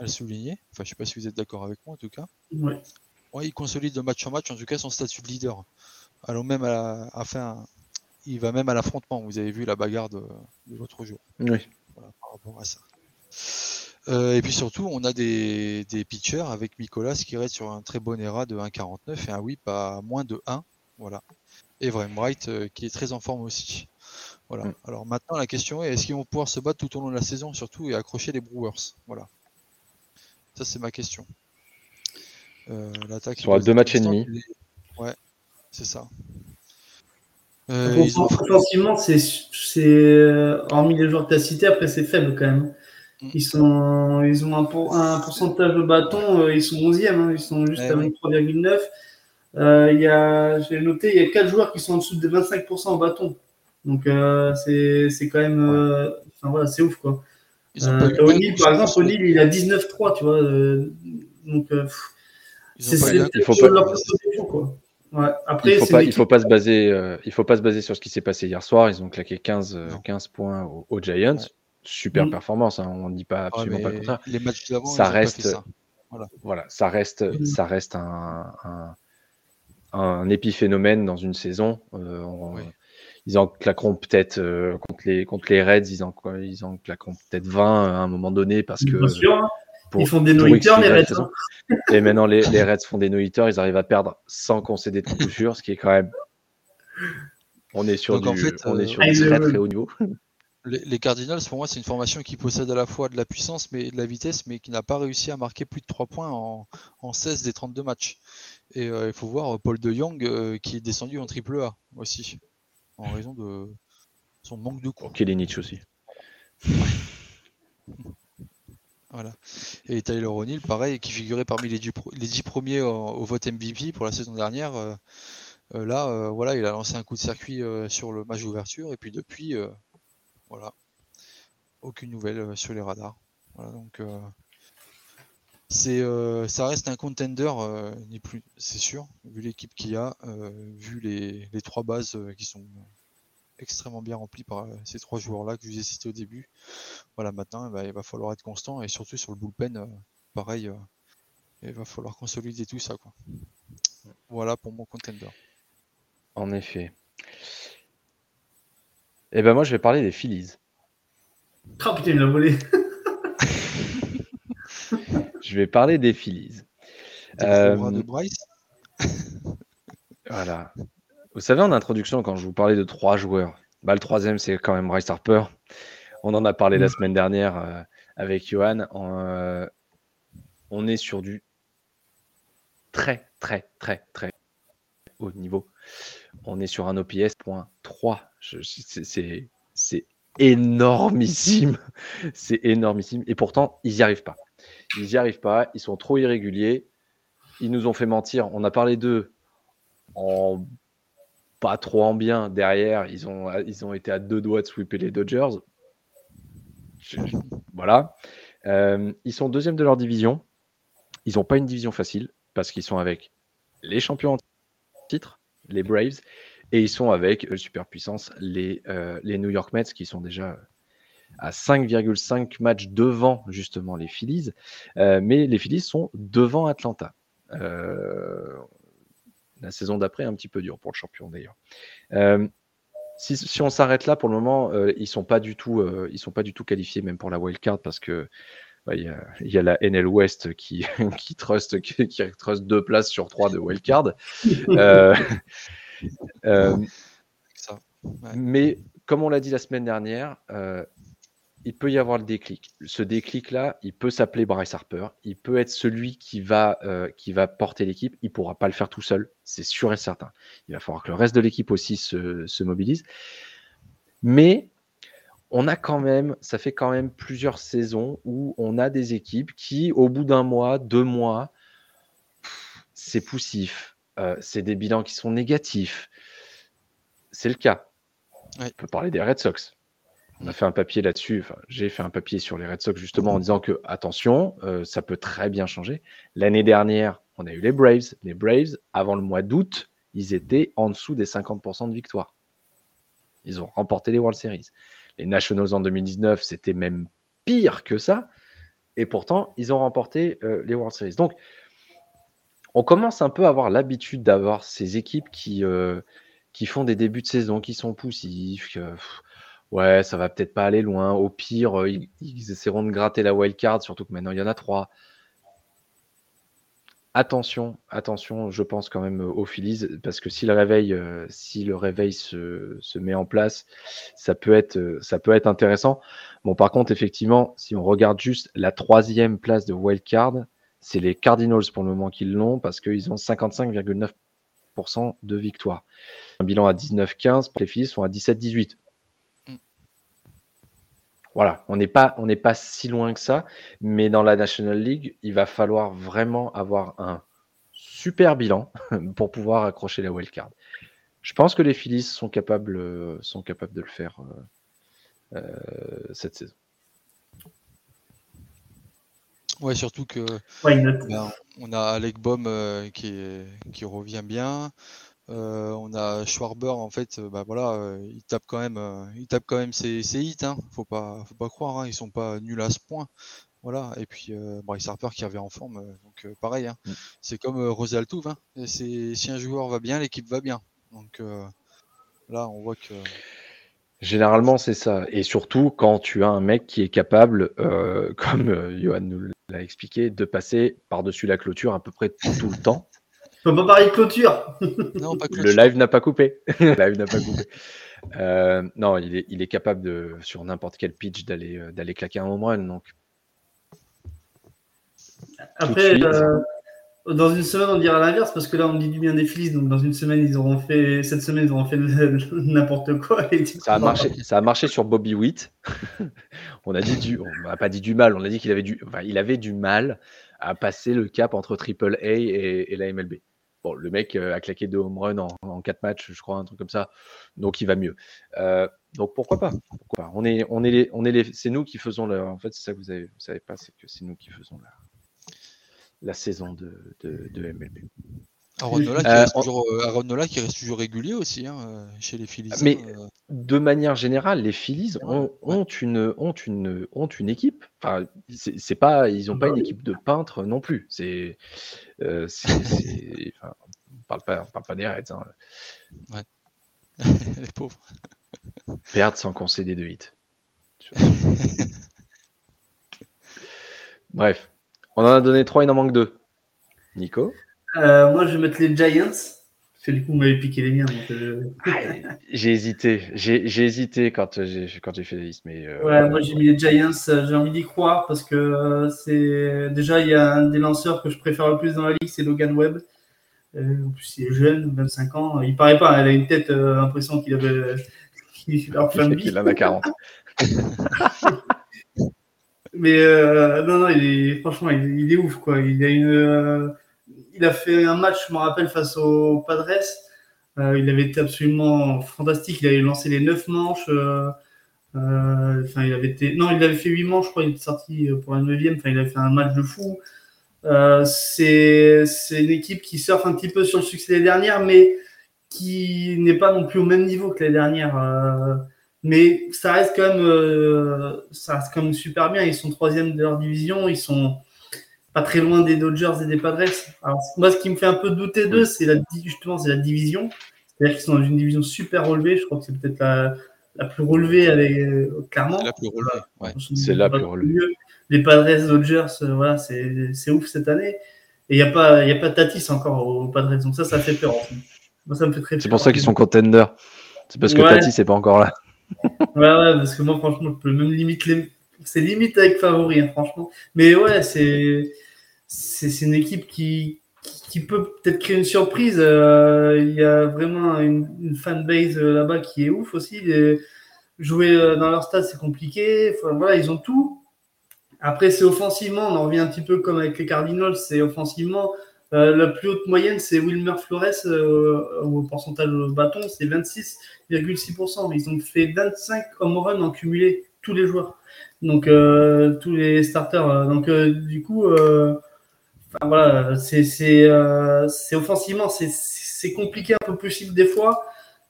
le souligner. Enfin, je sais pas si vous êtes d'accord avec moi, en tout cas. Ouais. il consolide de match en match, en tout cas, son statut de leader. Alors même à la, à fin, il va même à l'affrontement. Vous avez vu la bagarre de, l'autre jour. Oui. par rapport à ça. Euh, et puis surtout, on a des, des pitchers avec Nicolas qui reste sur un très bon ERA de 1,49 et un whip à moins de 1. Voilà. Et Vrem Wright euh, qui est très en forme aussi. Voilà. Mm. Alors maintenant, la question est est-ce qu'ils vont pouvoir se battre tout au long de la saison surtout et accrocher les Brewers? Voilà. Ça, c'est ma question. Euh, l'attaque. Sur deux matchs et demi. Ouais, c'est ça. Euh, Offensivement, c'est, euh, hormis les joueurs que tu as cités, après c'est faible quand même. Mm. Ils, sont, ils ont un, un pourcentage de bâton, euh, ils sont 11e, hein, ils sont juste eh à 3,9. Euh, il y a, j'ai noté, il y a 4 joueurs qui sont en dessous de 25% au bâton. Donc c'est, c'est quand même. enfin voilà, c'est ouf quoi. O'Neill, par exemple, O'Neill, il a 19-3, tu vois. donc, c'est, c'est, il faut pas. quoi. Après, il faut pas, il faut pas se baser, euh, il faut pas se baser sur ce qui s'est passé hier soir. Ils ont claqué 15, 15 points aux, Giants. Super mm. performance. Hein. On ne dit pas absolument pas le contraire. Les matchs d'avant, ça reste, ça. Voilà. ça reste, mm. ça reste un, un, un, épiphénomène dans une saison. Euh, ils en claqueront peut-être euh, contre les contre les Reds, ils en ils en claqueront peut-être 20 à un moment donné parce que. Bien sûr. Hein. Ils font des no les Reds. Hein. Et maintenant, les, les, Reds font des no ils arrivent à perdre sans concéder de coup ce qui est quand même. On est sur du, on est sur euh, très très haut niveau. Les, Cardinals, pour moi, c'est une formation qui possède à la fois de la puissance mais de la vitesse, mais qui n'a pas réussi à marquer plus de 3 points en, en 16 des 32 matchs. Et il faut voir Paul De Jong qui est descendu en triple A aussi en raison de son manque de coups. Kelenich aussi. Voilà. Et Tyler O'Neill, pareil, qui figurait parmi les 10, premiers au, vote MVP pour la saison dernière. Euh, euh, là, euh, voilà, il a lancé un coup de circuit sur le match d'ouverture et puis depuis, voilà, aucune nouvelle sur les radars. Voilà, donc c'est, ça reste un contender, ni plus, c'est sûr, vu l'équipe qu'il y a, vu les, les, trois bases qui sont extrêmement bien remplies par ces trois joueurs-là que je vous ai cités au début. Voilà, maintenant, eh ben, il va falloir être constant et surtout sur le bullpen, pareil, il va falloir consolider tout ça. Quoi. Voilà pour mon contender. En effet. Et eh ben moi, je vais parler des Phillies. Oh putain, il l'a volé. je vais parler des Phillies. Euh, de Bryce voilà. Vous savez, en introduction, quand je vous parlais de trois joueurs, bah, le troisième, c'est quand même Bryce Harper. On en a parlé la mm. semaine dernière euh, avec Johan. Euh, on est sur du très, très, très, très haut niveau. On est sur un OPS C'est énormissime. C'est énormissime. Et pourtant, ils n'y arrivent pas. Ils n'y arrivent pas, ils sont trop irréguliers. Ils nous ont fait mentir. On a parlé d'eux en pas trop en bien. Derrière, ils ont, ils ont été à deux doigts de sweeper les Dodgers. voilà. Euh, ils sont deuxième de leur division. Ils n'ont pas une division facile parce qu'ils sont avec les champions en titre, les Braves, et ils sont avec euh, super puissance les, euh, les New York Mets qui sont déjà à 5,5 matchs devant justement les Phillies. Euh, mais les Phillies sont devant Atlanta. Euh, la saison d'après un petit peu dur pour le champion d'ailleurs. Euh, si, on s'arrête là pour le moment, ils sont pas du tout, ils sont pas du tout qualifiés même pour la wild card parce que bah, il y, a, la NL West qui qui trust qui, trust deux places sur trois de wild card. Mais comme on l'a dit la semaine dernière, il peut y avoir le déclic. Ce déclic-là, il peut s'appeler Bryce Harper. Il peut être celui qui va, euh, qui va porter l'équipe. Il ne pourra pas le faire tout seul, c'est sûr et certain. Il va falloir que le reste de l'équipe aussi se, mobilise. Mais on a quand même, ça fait quand même plusieurs saisons où on a des équipes qui, au bout d'un mois, deux mois, c'est poussif. Euh, c'est des bilans qui sont négatifs. C'est le cas. On peut parler des Red Sox on a fait un papier là-dessus. J'ai fait un papier sur les Red Sox justement en disant que attention, euh, ça peut très bien changer. L'année dernière, on a eu les Braves. Les Braves, avant le mois d'août, ils étaient en dessous des 50% de victoire. Ils ont remporté les World Series. Les Nationals en 2019, c'était même pire que ça. Et pourtant, ils ont remporté euh, les World Series. Donc, on commence un peu à avoir l'habitude d'avoir ces équipes qui, euh, qui font des débuts de saison, qui sont poussifs. Ouais, ça va peut-être pas aller loin. Au pire, euh, ils, essaieront de gratter la wild card, surtout que maintenant il y en a trois. Attention, attention, je pense quand même aux Phillies, parce que si le réveil, euh, si le réveil se, se, met en place, ça peut être, euh, ça peut être intéressant. Bon, par contre, effectivement, si on regarde juste la troisième place de wild card, c'est les Cardinals pour le moment qui l'ont, parce qu'ils ont 55,9% de victoire. Un bilan à 19-15, les Phillies sont à 17-18 voilà, on n'est pas, on n'est pas si loin que ça, mais dans la National League, il va falloir vraiment avoir un super bilan pour pouvoir accrocher la card. Je pense que les Phillies sont capables, sont capables de le faire euh, euh, cette saison. Ouais, surtout que ben, on a Alec Baum euh, qui, est- qui revient bien. Euh, on a Schwarber en fait, euh, bah voilà, euh, il tape quand même, euh, il tape quand même ses, ses hits. Hein. Faut pas, faut pas croire, hein, ils sont pas nuls à ce point. Voilà. Et puis Bryce Harper qui revient en forme, donc pareil. Hein. Mm. C'est comme c'est si un joueur va bien, l'équipe va bien. Donc là, on voit que Généralement, c'est ça. Et surtout, quand tu as un mec qui est capable, comme Johan nous l'a expliqué, de passer par-dessus la clôture à peu près tout le temps. On peut pas parler de clôture. non, pas que Le live n'a pas coupé. le live n'a pas coupé. Euh, non, il est, il est capable de, sur n'importe quel pitch, d'aller euh, d'aller claquer un home run. Donc, Après, euh, dans une semaine, on dira l'inverse parce que là, on dit du bien des Phillies. Donc, dans une semaine, ils auront fait, cette semaine, ils auront fait n'importe quoi. et du coup, ça a marché, ça a marché sur Bobby Witt. on a dit du, on n'a pas dit du mal. On a dit qu'il avait du, enfin, il avait du mal à passer le cap entre Triple A et, et la MLB. Bon, le mec euh, a claqué deux home runs en, en quatre matchs, je crois, un truc comme ça. Donc, il va mieux. Euh, donc, pourquoi pas, pourquoi pas? On est, on est les, on est les, c'est nous qui faisons le. En fait, c'est ça que vous avez, vous savez pas, c'est que c'est nous qui faisons la, la saison de, de, de MLB. Aaron Nola, qui Euh, reste on- toujours, euh, Aaron Nola qui reste toujours régulier aussi hein, chez les Phillies. Mais- hein. De manière générale, les Phillies Ouais, ont, ont une, ont, une, ont une équipe. Enfin, c'est c'est pas, ils n'ont pas une équipe de peintres non plus. C'est, euh, c'est- c'est- enfin, on parle pas, on parle pas des Reds. hein. les pauvres. Perdre sans concéder de hit. Bref, on en a donné trois, il en manque deux. Nico? Euh, moi, je vais mettre les Giants. Parce que du coup, vous m'avez piqué les miens. euh, J'ai hésité, j'ai hésité quand j'ai quand j'ai fait la liste, mais euh, Ouais, moi j'ai mis les Giants, euh, j'ai envie d'y croire parce que euh, c'est déjà il y a un des lanceurs que je préfère le plus dans la ligue, c'est Logan Webb. Euh, en plus, il est jeune, 25 ans. Il paraît pas, il a une tête euh, l'impression qu'il avait qu'il est en fin de vie. il en a 40. Mais euh, non, non, il est, franchement, il, il est ouf quoi. Il a une, euh, il a fait un match, je me rappelle, face aux Padres. Euh, il avait été absolument fantastique. Il avait lancé les 9 manches. euh, euh, Enfin, il avait été, non, il avait fait 8 manches, je crois. Il était sorti pour la 9 Enfin, il avait fait un match de fou. C'est une équipe qui surfe un petit peu sur le succès des dernières, mais qui n'est pas non plus au même niveau que les dernières. mais ça reste quand même, ça reste quand même super bien. Ils sont troisième de leur division. Ils sont pas très loin des Dodgers et des Padres. Alors, moi, ce qui me fait un peu douter d'eux, c'est la, justement, c'est la division. C'est-à-dire qu'ils sont dans une division super relevée. Je crois que c'est peut-être la, la plus relevée, avec, euh, clairement. La plus relevée. Ouais. C'est la plus relevée. mieux. Les Padres, Dodgers, euh, voilà, c'est ouf cette année. Et il n'y a pas, y a pas Tatis encore aux Padres. Donc ça, ça fait peur. aussi. Moi, ça me fait très C'est pour ça qu'ils sont contenders. C'est parce que Ouais. Tati c'est pas encore là. Ouais, ouais, parce que moi, franchement, je peux même limite les... C'est limite avec favori, hein, franchement. Mais ouais, c'est c'est une équipe qui, qui, peut peut-être créer une surprise. Euh, Il y a vraiment une, fanbase euh, là-bas qui est ouf aussi. Jouer euh, dans leur stade, c'est compliqué. Voilà, ils ont tout. Après, c'est offensivement, on en revient un petit peu comme avec les Cardinals, c'est offensivement. la plus haute moyenne, c'est Wilmer Flores au pourcentage au bâton, c'est 26,6%. Ils ont fait 25 home runs en cumulé, tous les joueurs. Donc, tous les starters. donc, du coup, enfin, voilà, c'est euh, offensivement, c'est- compliqué un peu plus des fois.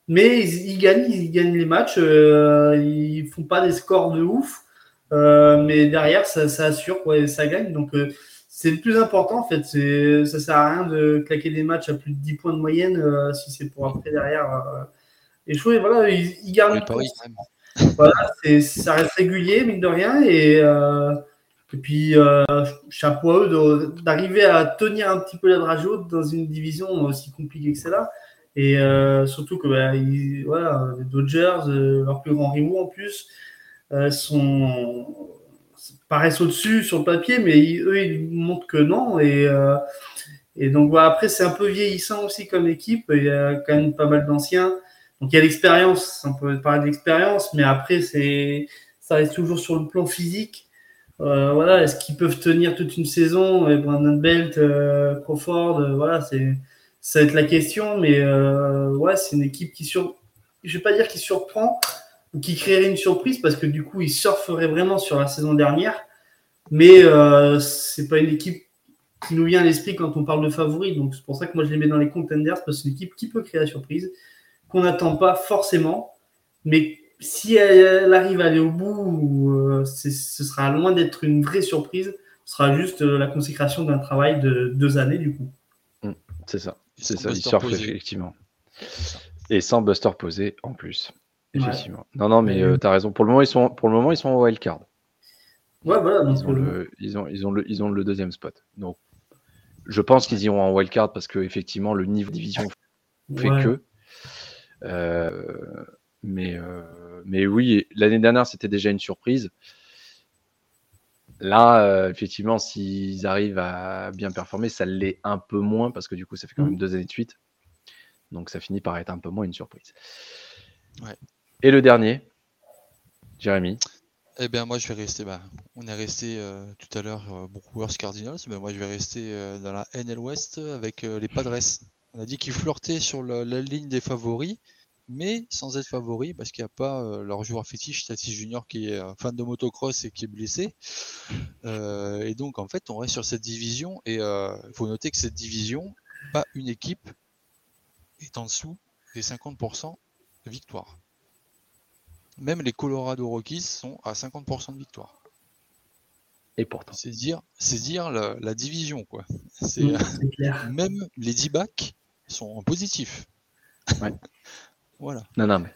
Mais ils, ils gagnent, ils gagnent les matchs. euh, ils font pas des scores de ouf. Euh, mais derrière, ça, ça assure, ça gagne. Donc, euh, c'est le plus important, en fait. Ça sert à rien de claquer des matchs à plus de 10 points de moyenne si c'est pour après, derrière, échouer. Voilà, ils, ils gardent paris. Voilà, ça reste régulier, mine de rien. Et, et puis, euh, chapeau à eux d'arriver à tenir un petit peu la haute dans une division aussi compliquée que celle-là. Et euh, surtout que bah, voilà, les Dodgers, euh, leur plus grand rival en plus, euh, sont, paraissent au-dessus sur le papier, mais eux, ils montrent que non. Et, et donc, voilà, après, c'est un peu vieillissant aussi comme équipe. Il y a quand même pas mal d'anciens. Donc, il y a l'expérience, on peut parler de l'expérience, mais après, ça reste toujours sur le plan physique. Euh, voilà, est-ce qu'ils peuvent tenir toute une saison et Brandon Belt, euh, Crawford, euh, voilà, c'est, ça va être la question, mais ouais, c'est une équipe qui sur, je vais pas dire qui surprend ou qui créerait une surprise parce que du coup, ils surferaient vraiment sur la saison dernière. Mais c'est pas une équipe qui nous vient à l'esprit quand on parle de favoris. Donc c'est pour ça que moi je les mets dans les contenders parce que c'est une équipe qui peut créer la surprise, qu'on n'attend pas forcément. Mais si elle, arrive à aller au bout, euh, ce sera loin d'être une vraie surprise. Ce sera juste euh, la consécration d'un travail de deux années du coup. Mmh, c'est ça. C'est ça l'histoire, effectivement. Et sans Buster posé en plus. Effectivement. Non, non, mais euh, tu as raison. Pour le moment, ils sont, pour le moment, ils sont en wildcard. Ouais, voilà. ils, ont le, ils, ont, ils, ont le, ils ont le deuxième spot. Donc, je pense qu'ils iront en wildcard parce que effectivement, le niveau de division fait que. Euh, mais, euh, mais oui, l'année dernière, c'était déjà une surprise. Là, effectivement, s'ils arrivent à bien performer, ça l'est un peu moins parce que du coup, ça fait quand mm. même deux années de suite. Donc ça finit par être un peu moins une surprise. Et le dernier, Jérémy? Eh bien, moi je vais rester. Bah, on est resté euh, tout à l'heure euh, Brewers Cardinals, mais moi je vais rester euh, dans la NL West avec les Padres. On a dit qu'ils flirtaient sur la, ligne des favoris, mais sans être favoris parce qu'il n'y a pas leur joueur fétiche, Tati Junior, qui est fan de motocross et qui est blessé. et donc en fait, on reste sur cette division et il faut noter que cette division, pas une équipe est en dessous des 50% de victoire. Même les Colorado Rockies sont à 50% de victoire. Et pourtant. C'est dire, c'est dire la, division, quoi. C'est, même les D-backs sont en positif. Ouais. voilà. Non, non, mais.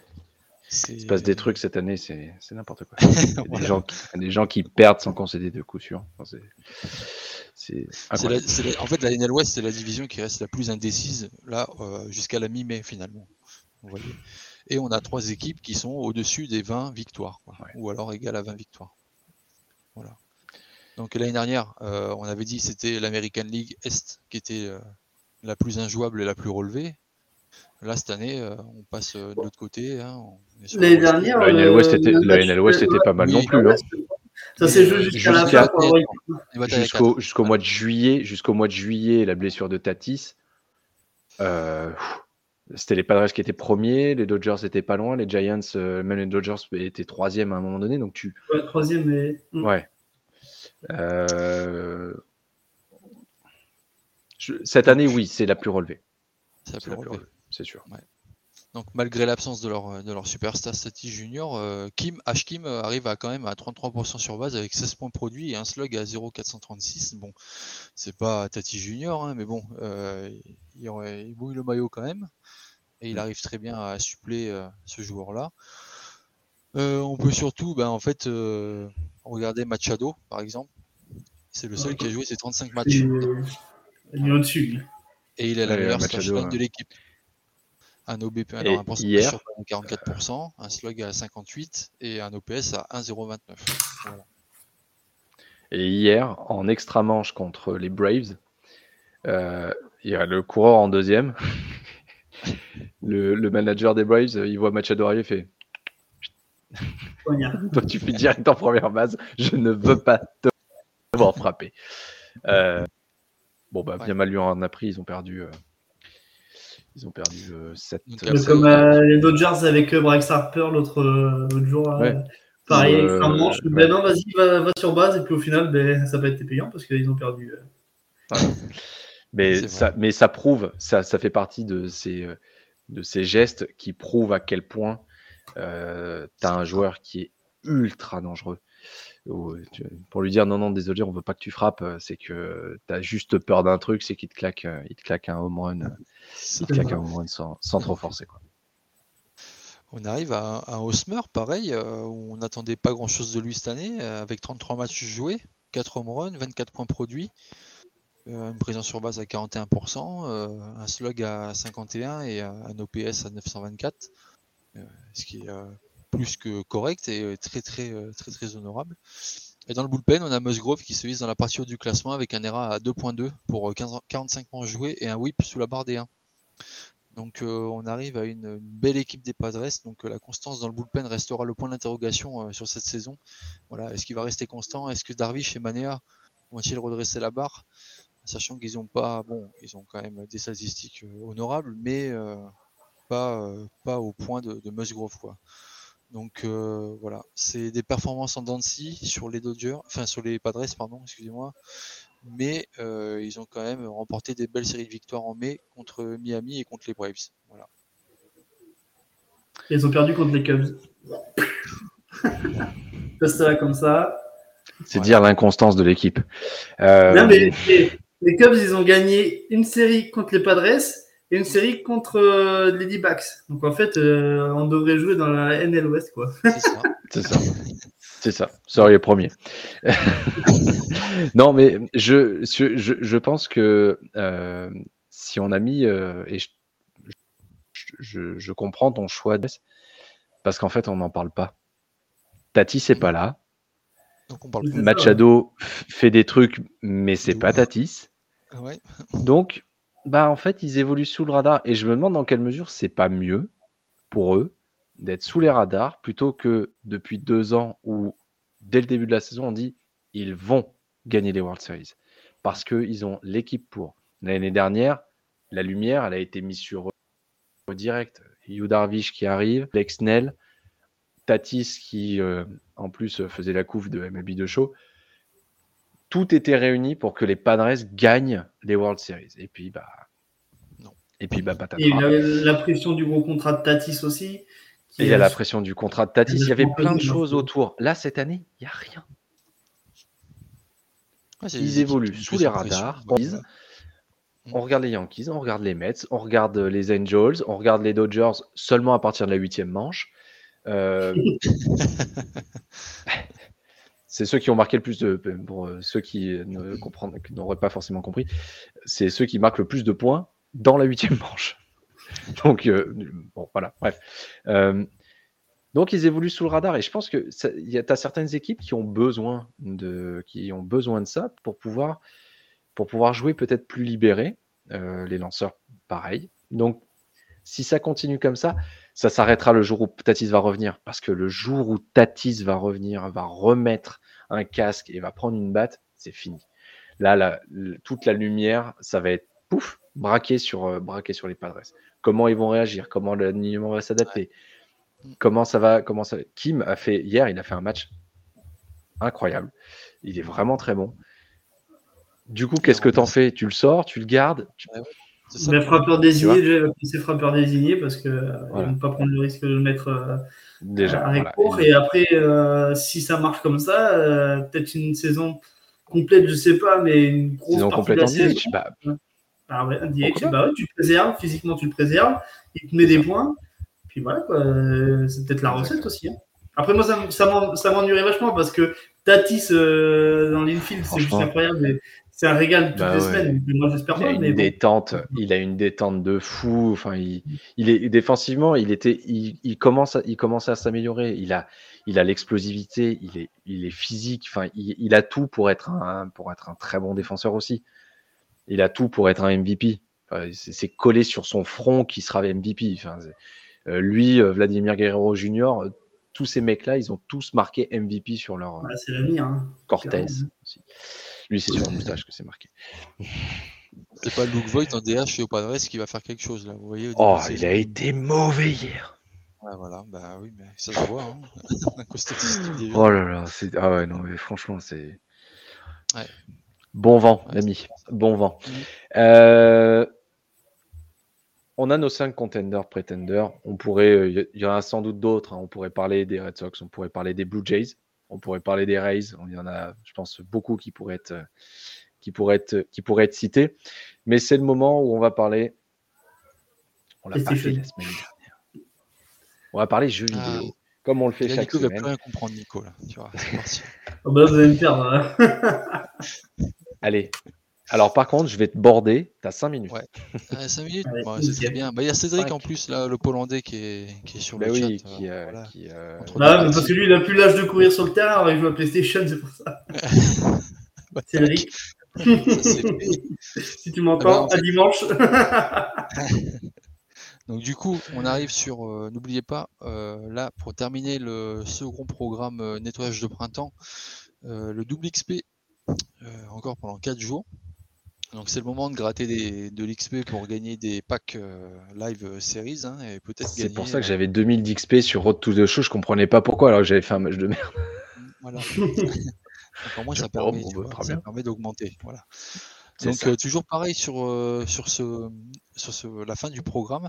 Il se passe des trucs cette année, c'est, n'importe quoi. Il y a des, gens qui, des gens qui perdent sans concéder de coup sûr. c'est, en fait, la NL West, c'est la division qui reste la plus indécise, là, euh, jusqu'à la mi-mai, finalement. Vous voyez et on a trois équipes qui sont au-dessus des 20 victoires, ou alors égales à 20 victoires. Voilà. Donc l'année dernière, euh, on avait dit c'était l'American League Est qui était euh, la plus injouable et la plus relevée. Là, cette année, euh, on passe de l'autre côté. Hein, l'année dernière, la NL West était, était pas mal non plus. Hein. Ça s'est joué jusqu'à la fin. Jusqu'au mois de juillet, jusqu'au mois de juillet, la blessure de Tatis. Euh, c'était les Padres qui étaient premiers, les Dodgers étaient pas loin, les Giants, euh, même les Dodgers étaient troisième à un moment donné. Donc tu... Ouais, troisième, mais. Mm. Ouais. Euh, cette année, oui, c'est la plus relevée. C'est la plus relevée, c'est sûr. Donc malgré l'absence de leur, de leur superstar Stati Junior, euh, Kim, H. Kim arrive à quand même à 33% sur base avec 16 points produits et un slug à 0,436. Bon, c'est pas Tati Junior, hein, mais bon, il, il, bouille le maillot quand même et il arrive très bien à suppléer euh, ce joueur-là. Euh, on peut surtout, ben, en fait, euh, regarder Machado, par exemple. C'est le seul qui a joué ses 35 matchs. Il est au-dessus. Et il est la meilleure de l'équipe. Un OBP, alors un pourcentage sur 44%, un slug à 58 et un OPS à 1,029. Et hier, en extra manche contre les Braves, il y a le coureur en deuxième le, manager des Braves, il voit Machado arriver, fait. Toi, tu fais direct en première base. Je ne veux pas te voir frapper. Euh, bon, bah, bien mal lui en a pris. Ils ont perdu. Euh, ils ont perdu 7. Euh, comme les Dodgers avec Bryce Harper l'autre jour. Pareil, manche. Ben non, vas-y, va, sur base. Et puis au final, ben, ça va être payant parce qu'ils ont perdu. Mais ça, mais ça prouve, ça, ça fait partie de ces, de ces gestes qui prouvent à quel point euh, tu as un joueur qui est ultra dangereux. Pour lui dire non, non, désolé, on veut pas que tu frappes, euh, c'est que tu as juste peur d'un truc, c'est qu'il te claque, euh, il te claque un home run, il te claque un home run sans, sans trop forcer. Quoi. On arrive à un Hosmer, pareil, où on n'attendait pas grand chose de lui cette année, avec 33 matchs joués, 4 home runs, 24 points produits. Euh, une présence sur base à 41%, euh, un slug à 51% et un OPS à 924, euh, ce qui est plus que correct et très très très très honorable. Et dans le bullpen, on a Musgrove qui se vise dans la partie haut du classement avec un ERA à 2.2 pour 45 points joués et un whip sous la barre des 1. Donc on arrive à une, belle équipe des Padres. Donc la constance dans le bullpen restera le point d'interrogation sur cette saison. Voilà, est-ce qu'il va rester constant? Est-ce que Darvish et Manea vont-ils redresser la barre? Sachant qu'ils ont pas, bon, ils ont quand même des statistiques euh, honorables, mais euh, pas, euh, pas au point de, Musgrove, quoi. Donc euh, voilà, c'est des performances en dents sur les Dodgers, enfin sur les Padres, pardon, excusez-moi. Mais euh, ils ont quand même remporté des belles séries de victoires en mai contre Miami et contre les Braves. Voilà. Ils ont perdu contre les Cubs. ça comme ça. C'est dire l'inconstance de l'équipe. Euh, non, mais les, Cubs, ils ont gagné une série contre les Padres et une série contre euh, les D-Backs. Donc en fait, euh, on devrait jouer dans la NL West, quoi. C'est ça. C'est ça. C'est ça. Sorry, premier. non, mais je, je, je pense que si on a mis, et je, je, comprends ton choix, parce qu'en fait, on n'en parle pas. Tati, c'est pas là. Machado fait des trucs, mais c'est pas Tatis. Ah Donc, bah en fait, ils évoluent sous le radar. Et je me demande dans quelle mesure c'est pas mieux pour eux d'être sous les radars plutôt que depuis deux ans où, dès le début de la saison, on dit ils vont gagner les World Series parce qu'ils ont l'équipe pour. L'année dernière, la lumière, elle a été mise sur eux direct. Yu Darvish qui arrive, Lex Nell, Tatis qui euh, en plus faisait la couve de MLB de show. Tout était réuni pour que les Padres gagnent les World Series. Et puis bah non. Et puis bah patatras. il y a la pression du gros contrat de Tatis aussi. il y a la pression du contrat de Tatis. Il y avait plein de choses autour. Là cette année, il n'y a rien. Ils évoluent sous les radars. On regarde les Yankees, on regarde les Mets, on regarde les Angels, on regarde les Dodgers seulement à partir de la huitième manche. Euh, c'est ceux qui ont marqué le plus de. Pour euh, ceux qui ne n'auraient pas forcément compris, c'est ceux qui marquent le plus de points dans la huitième manche. Donc, euh, bon, voilà, bref. donc, ils évoluent sous le radar et je pense que tu as certaines équipes qui ont besoin de, qui ont besoin de ça pour pouvoir, pour pouvoir jouer peut-être plus libérés. les lanceurs, pareil. Donc, si ça continue comme ça, ça s'arrêtera le jour où Tatis va revenir. Parce que le jour où Tatis va revenir, va remettre un casque et va prendre une batte, c'est fini. Là, toute la lumière, ça va être pouf, braqué sur, euh, braqué sur les Padres. Comment ils vont réagir? Comment l'alignement va s'adapter? Comment ça va comment ça... Kim a fait hier, il a fait un match incroyable. Il est vraiment très bon. Du coup, qu'est-ce que tu en fais? Tu le sors, tu le gardes mais frappeur désigné, déjà, c'est frappeur désigné parce qu'ils euh, ne vont pas prendre le risque de le mettre euh, déjà, à Et après, euh, si ça marche comme ça, peut-être une saison complète, je ne sais pas, mais une grosse saison complète de la saison. Bah... Ah ouais, bah ouais, tu le préserves, physiquement tu le préserves, il te met des points. Puis voilà, c'est peut-être la recette aussi. Hein. Après, moi, ça, ça m'ennuierait vachement parce que Tatis dans l'infield, c'est juste incroyable c'est un régal toutes bah les semaines. Moi, j'espère il a une détente. Il a une détente de fou. Enfin, il, est défensivement, il était, il, commence, à, il commence à s'améliorer. Il a, il a l'explosivité. Il est, il est physique. Enfin, il, a tout pour être un, pour être un très bon défenseur aussi. Il a tout pour être un MVP. c'est collé sur son front qui sera MVP. Enfin, euh, lui, euh, Vladimir Guerrero Jr. tous ces mecs-là, ils ont tous marqué MVP sur leur. c'est l'avenir. Hein, Cortez aussi. Lui, c'est sur le moustache que c'est marqué. C'est pas Luke Voigt en DH chez Padres qui va faire quelque chose là. Vous voyez, oh, il a été mauvais hier. Ouais, voilà, bah oui, mais ça se voit. Hein. oh là là, c'est... ah ouais, non, mais franchement, c'est. Ouais. Bon vent, l'ami. Bon vent. Euh, on a nos cinq contenders, pretenders. On pourrait, il euh, y en a sans doute d'autres. Hein. On pourrait parler des Red Sox, on pourrait parler des Blue Jays. On pourrait parler des Rays. Il y en a, je pense, beaucoup qui pourraient être, qui pourraient être, qui pourraient être cités. Mais c'est le moment où on va parler. On l'a pas fait la semaine dernière. On va parler jeux ah. vidéo. Comme on le fait chaque semaine. Nico va plus rien comprendre, Nico. Là. Tu vois, oh bah, vous allez me perdre. Hein. Allez, alors, par contre, je vais te border. Tu as 5 minutes. Ouais. 5 minutes, c'est très bien. Bah, il y a Cédric en plus, là, le Pollandais, qui est, qui est sur bah le oui, chat. Qui, euh, voilà. qui, euh... bah, parce que lui, il n'a plus l'âge de courir sur le terrain, alors il joue à PlayStation, c'est pour ça. bah, Cédric. si tu m'entends, à dimanche. Donc du coup, on arrive sur, euh, n'oubliez pas, euh, là, pour terminer le second programme euh, nettoyage de printemps, le double XP, encore pendant 4 jours. Donc c'est le moment de gratter des, de l'XP pour gagner des packs live series hein, et peut-être C'est pour ça que j'avais 2000 d'XP sur Road to the Show, je comprenais pas pourquoi alors que j'avais fait un match de merde. Voilà. Donc, au ça permet, ça permet d'augmenter. Voilà. Donc toujours pareil sur, sur, ce, sur ce, la fin du programme.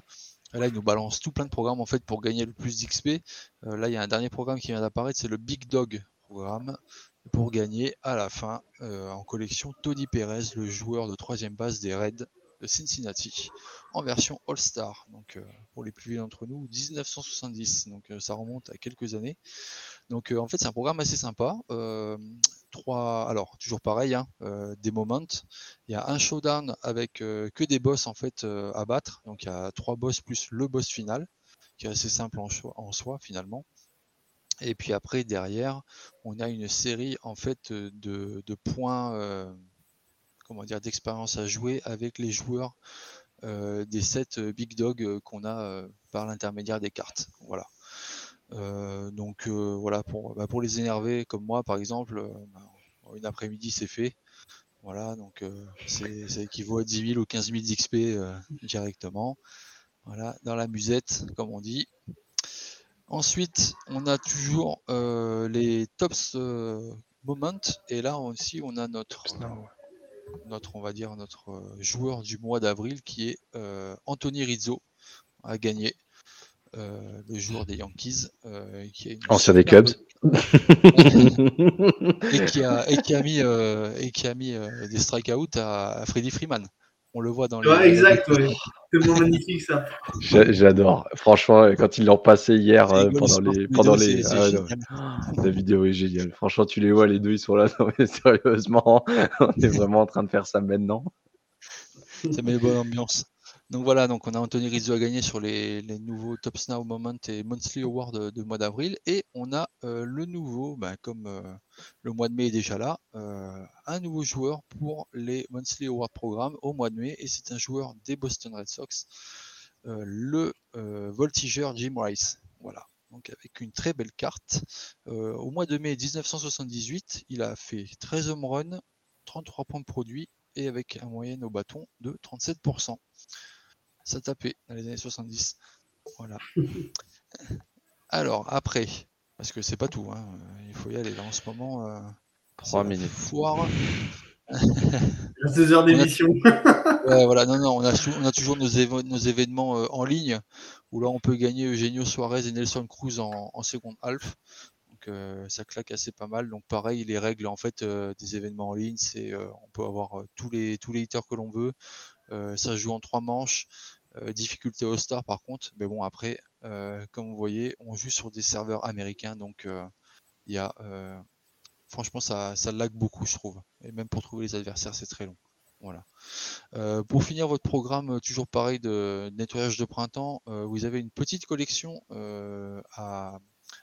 Là, il nous balance tout plein de programmes en fait pour gagner le plus d'XP. là, il y a un dernier programme qui vient d'apparaître, c'est le Big Dog programme pour gagner à la fin en collection Tony Perez, le joueur de troisième base des Reds de Cincinnati, en version All-Star. Donc pour les plus vieux d'entre nous, 1970. Donc ça remonte à quelques années. Donc en fait c'est un programme assez sympa trois, alors toujours pareil, hein, euh, des moments. Il y a un showdown avec euh, que des boss en fait euh, à battre. Donc il y a trois boss plus le boss final, qui est assez simple en soi finalement. Et puis après derrière, on a une série en fait de, de points, dire, d'expérience à jouer avec les joueurs des sept big dogs qu'on a par l'intermédiaire des cartes. Voilà. Euh, donc euh, voilà, pour, bah, pour les énerver comme moi par exemple, euh, bah, une après-midi c'est fait. Voilà, donc c'est, ça équivaut à 10 000 ou 15 000 d'XP directement. Voilà, dans la musette, comme on dit. Ensuite, on a toujours les tops moment, et là aussi on a notre, notre, on va dire notre joueur du mois d'avril qui est Anthony Rizzo gagner. Euh, le joueur des Yankees. Euh, qui Ancien des Cubs. et, qui a, et qui a mis, euh, et qui a mis des strikeouts à, à Freddy Freeman. On le voit dans les. Ouais, exact, ouais. C'est magnifique ça. J'adore. Franchement, quand ils l'ont passé hier pendant les. Pendant les... Ah, la vidéo est géniale. Franchement, tu les vois, les deux, ils sont là. sérieusement, on est vraiment en train de faire ça maintenant. Ça met une bonne ambiance. Donc voilà, donc on a Anthony Rizzo à gagner sur les, nouveaux Top Now Moment et Monthly Award de, mois d'avril. Et on a euh, le nouveau, ben, comme euh, le mois de mai est déjà là, euh, un nouveau joueur pour les Monthly Award Programme au mois de mai. Et c'est un joueur des Boston Red Sox, le voltigeur Jim Rice. Voilà. Donc avec une très belle carte. au mois de mai 1978, il a fait 13 home runs, 33 points de produit et avec un moyenne au bâton de 37% ça tapait dans les années 70. Voilà. Alors, après, parce que c'est pas tout, hein, il faut y aller là en ce moment. Euh, 3 minutes. Foire. deux heures d'émission. ouais, voilà, non, non, on a, on a toujours nos, nos événements euh, en ligne où là on peut gagner Eugenio Suarez et Nelson Cruz en, en seconde half. Donc euh, ça claque assez pas mal. Donc pareil, les règles en fait euh, des événements en ligne, c'est on peut avoir tous les tous les hitters que l'on veut. Euh, ça se joue en trois manches. Euh, difficulté au star par contre, mais bon après, euh, comme vous voyez, on joue sur des serveurs américains, donc il y a franchement ça, ça lag beaucoup je trouve. Et même pour trouver les adversaires c'est très long. Voilà. pour finir votre programme, toujours pareil de nettoyage de printemps, vous avez une petite collection à,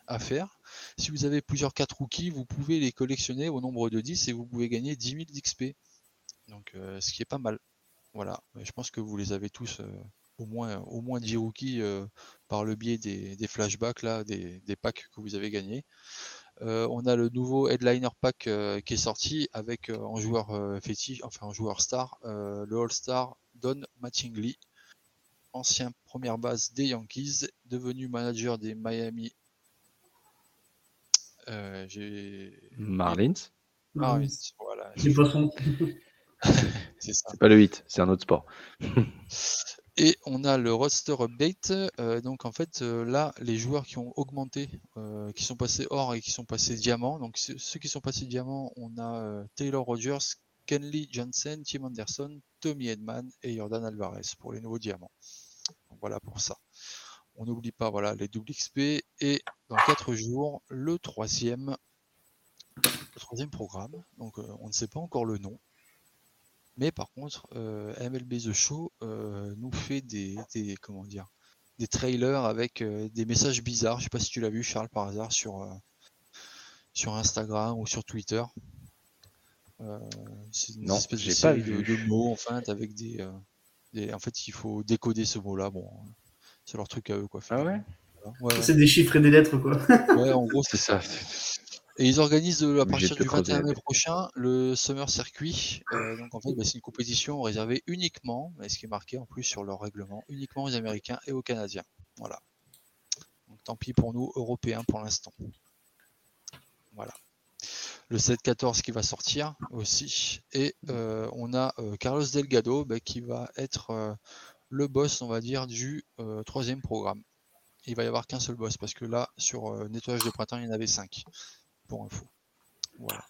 à, faire. Si vous avez plusieurs 4 rookies, vous pouvez les collectionner au nombre de 10 et vous pouvez gagner 10 000 d'XP. Donc ce qui est pas mal. Voilà, je pense que vous les avez tous euh, au moins au moins 10 rookies euh, par le biais des, flashbacks là, des, packs que vous avez gagnés. Euh, on a le nouveau headliner pack qui est sorti avec en joueur fétiche, enfin en joueur star, le All-Star Don Mattingly, ancien première base des Yankees, devenu manager des Miami. Marlins. Marlins, voilà. c'est pas le 8, c'est un autre sport. Et on a le roster update. Euh, donc en fait, euh, là, les joueurs qui ont augmenté, euh, qui sont passés or et qui sont passés diamant. Donc ceux qui sont passés diamant, on a Taylor Rogers, Kenley Johnson, Tim Anderson, Tommy Edman et Jordan Alvarez pour les nouveaux diamants. voilà pour ça. On n'oublie pas voilà, les doubles XP. Et dans 4 jours, le troisième programme. Donc on ne sait pas encore le nom. Mais par contre, euh, MLB The Show euh, nous fait des, comment dire, des trailers avec euh, des messages bizarres. Je sais pas si tu l'as vu, Charles, par hasard, sur, sur Instagram ou sur Twitter. c'est une espèce de série de, mots, enfin, avec des, En fait, il faut décoder ce mot-là. Bon, c'est leur truc à eux, quoi. Ah ouais, C'est des chiffres et des lettres, quoi. ouais, en gros, c'est ça. Et ils organisent à Obligé partir du creuser 21 la mai prochain le Summer Circuit. Euh, donc en fait, bah, c'est une compétition réservée uniquement, et ce qui est marqué en plus sur leur règlement, uniquement aux Américains et aux Canadiens. Voilà. Donc tant pis pour nous, Européens pour l'instant. Voilà. Le 7-14 qui va sortir aussi. Et euh, on a euh, Carlos Delgado bah, qui va être euh, le boss, on va dire, du euh, troisième programme. Il va y avoir qu'un seul boss parce que là, sur euh, nettoyage de printemps, il y en avait 5 pour info. Voilà.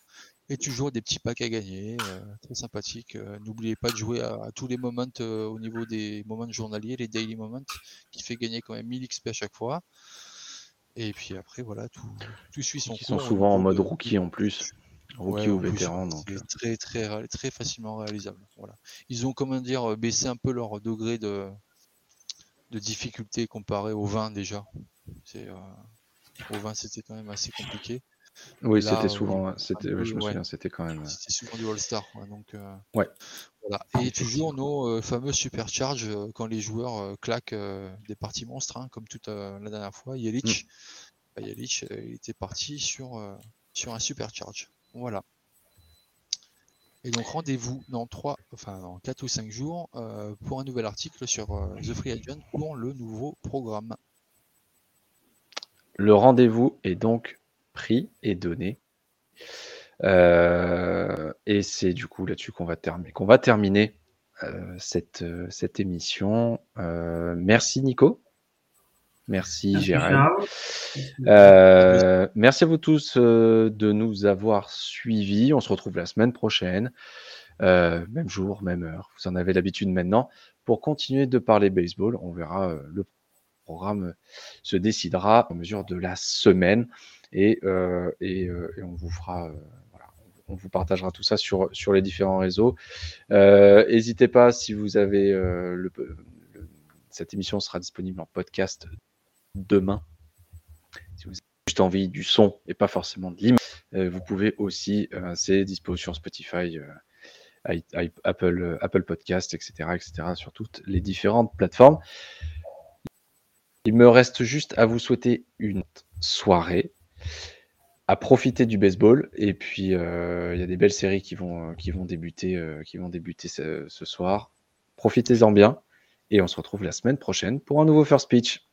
Et toujours des petits packs à gagner, euh, très sympathique. Euh, N'oubliez pas de jouer à, à tous les moments euh, au niveau des moments journaliers, les daily moments, qui fait gagner quand même 1000 XP à chaque fois. Et puis après, voilà, tout, tout suit son Qui sont cours au souvent en mode de- rookie en plus. Rookie Ouais, ou vétéran. Donc, très, très, très facilement réalisable. Voilà. Ils ont, comment dire, baissé un peu leur degré de, de difficulté comparé au 20 déjà. C'est, au 20, c'était quand même assez compliqué. Oui, c'était souvent. C'était, je me souviens, c'était quand même. euh, C'était souvent du All-Star. donc, euh, Ouais. Voilà. Et toujours nos euh, fameux supercharge euh, quand les joueurs claquent des parties monstres, hein, comme toute la dernière fois. Yelich, bah, Yelich, il était parti sur, sur un supercharge. Voilà. Et donc rendez-vous dans 3, enfin dans 4 ou 5 jours euh, pour un nouvel article sur euh, The Free Agent pour le nouveau programme. Le rendez-vous est donc pris et donné. Euh, et c'est du coup là-dessus qu'on va, terminer qu'on va terminer euh, cette, euh, cette émission. Merci Nico. Merci, Merci, Gérald. Merci à vous tous de nous avoir suivis. On se retrouve la semaine prochaine, même jour, même heure. Vous en avez l'habitude maintenant. Pour continuer de parler baseball, on verra le programme se décidera à mesure de la semaine et, euh, euh, et on vous fera, euh, on vous partagera tout ça sur, les différents réseaux. N'hésitez pas si vous avez cette émission sera disponible en podcast demain. Si vous avez juste envie du son et pas forcément de l'image, vous pouvez aussi, c'est dispo sur Spotify, Apple, Apple Podcast, etc., etc., sur toutes les différentes plateformes. Il me reste juste à vous souhaiter une soirée, à profiter du baseball, et puis euh, il y a des belles séries qui vont, euh, débuter, euh, qui vont débuter ce, ce soir. Profitez-en bien, et on se retrouve la semaine prochaine pour un nouveau First Pitch.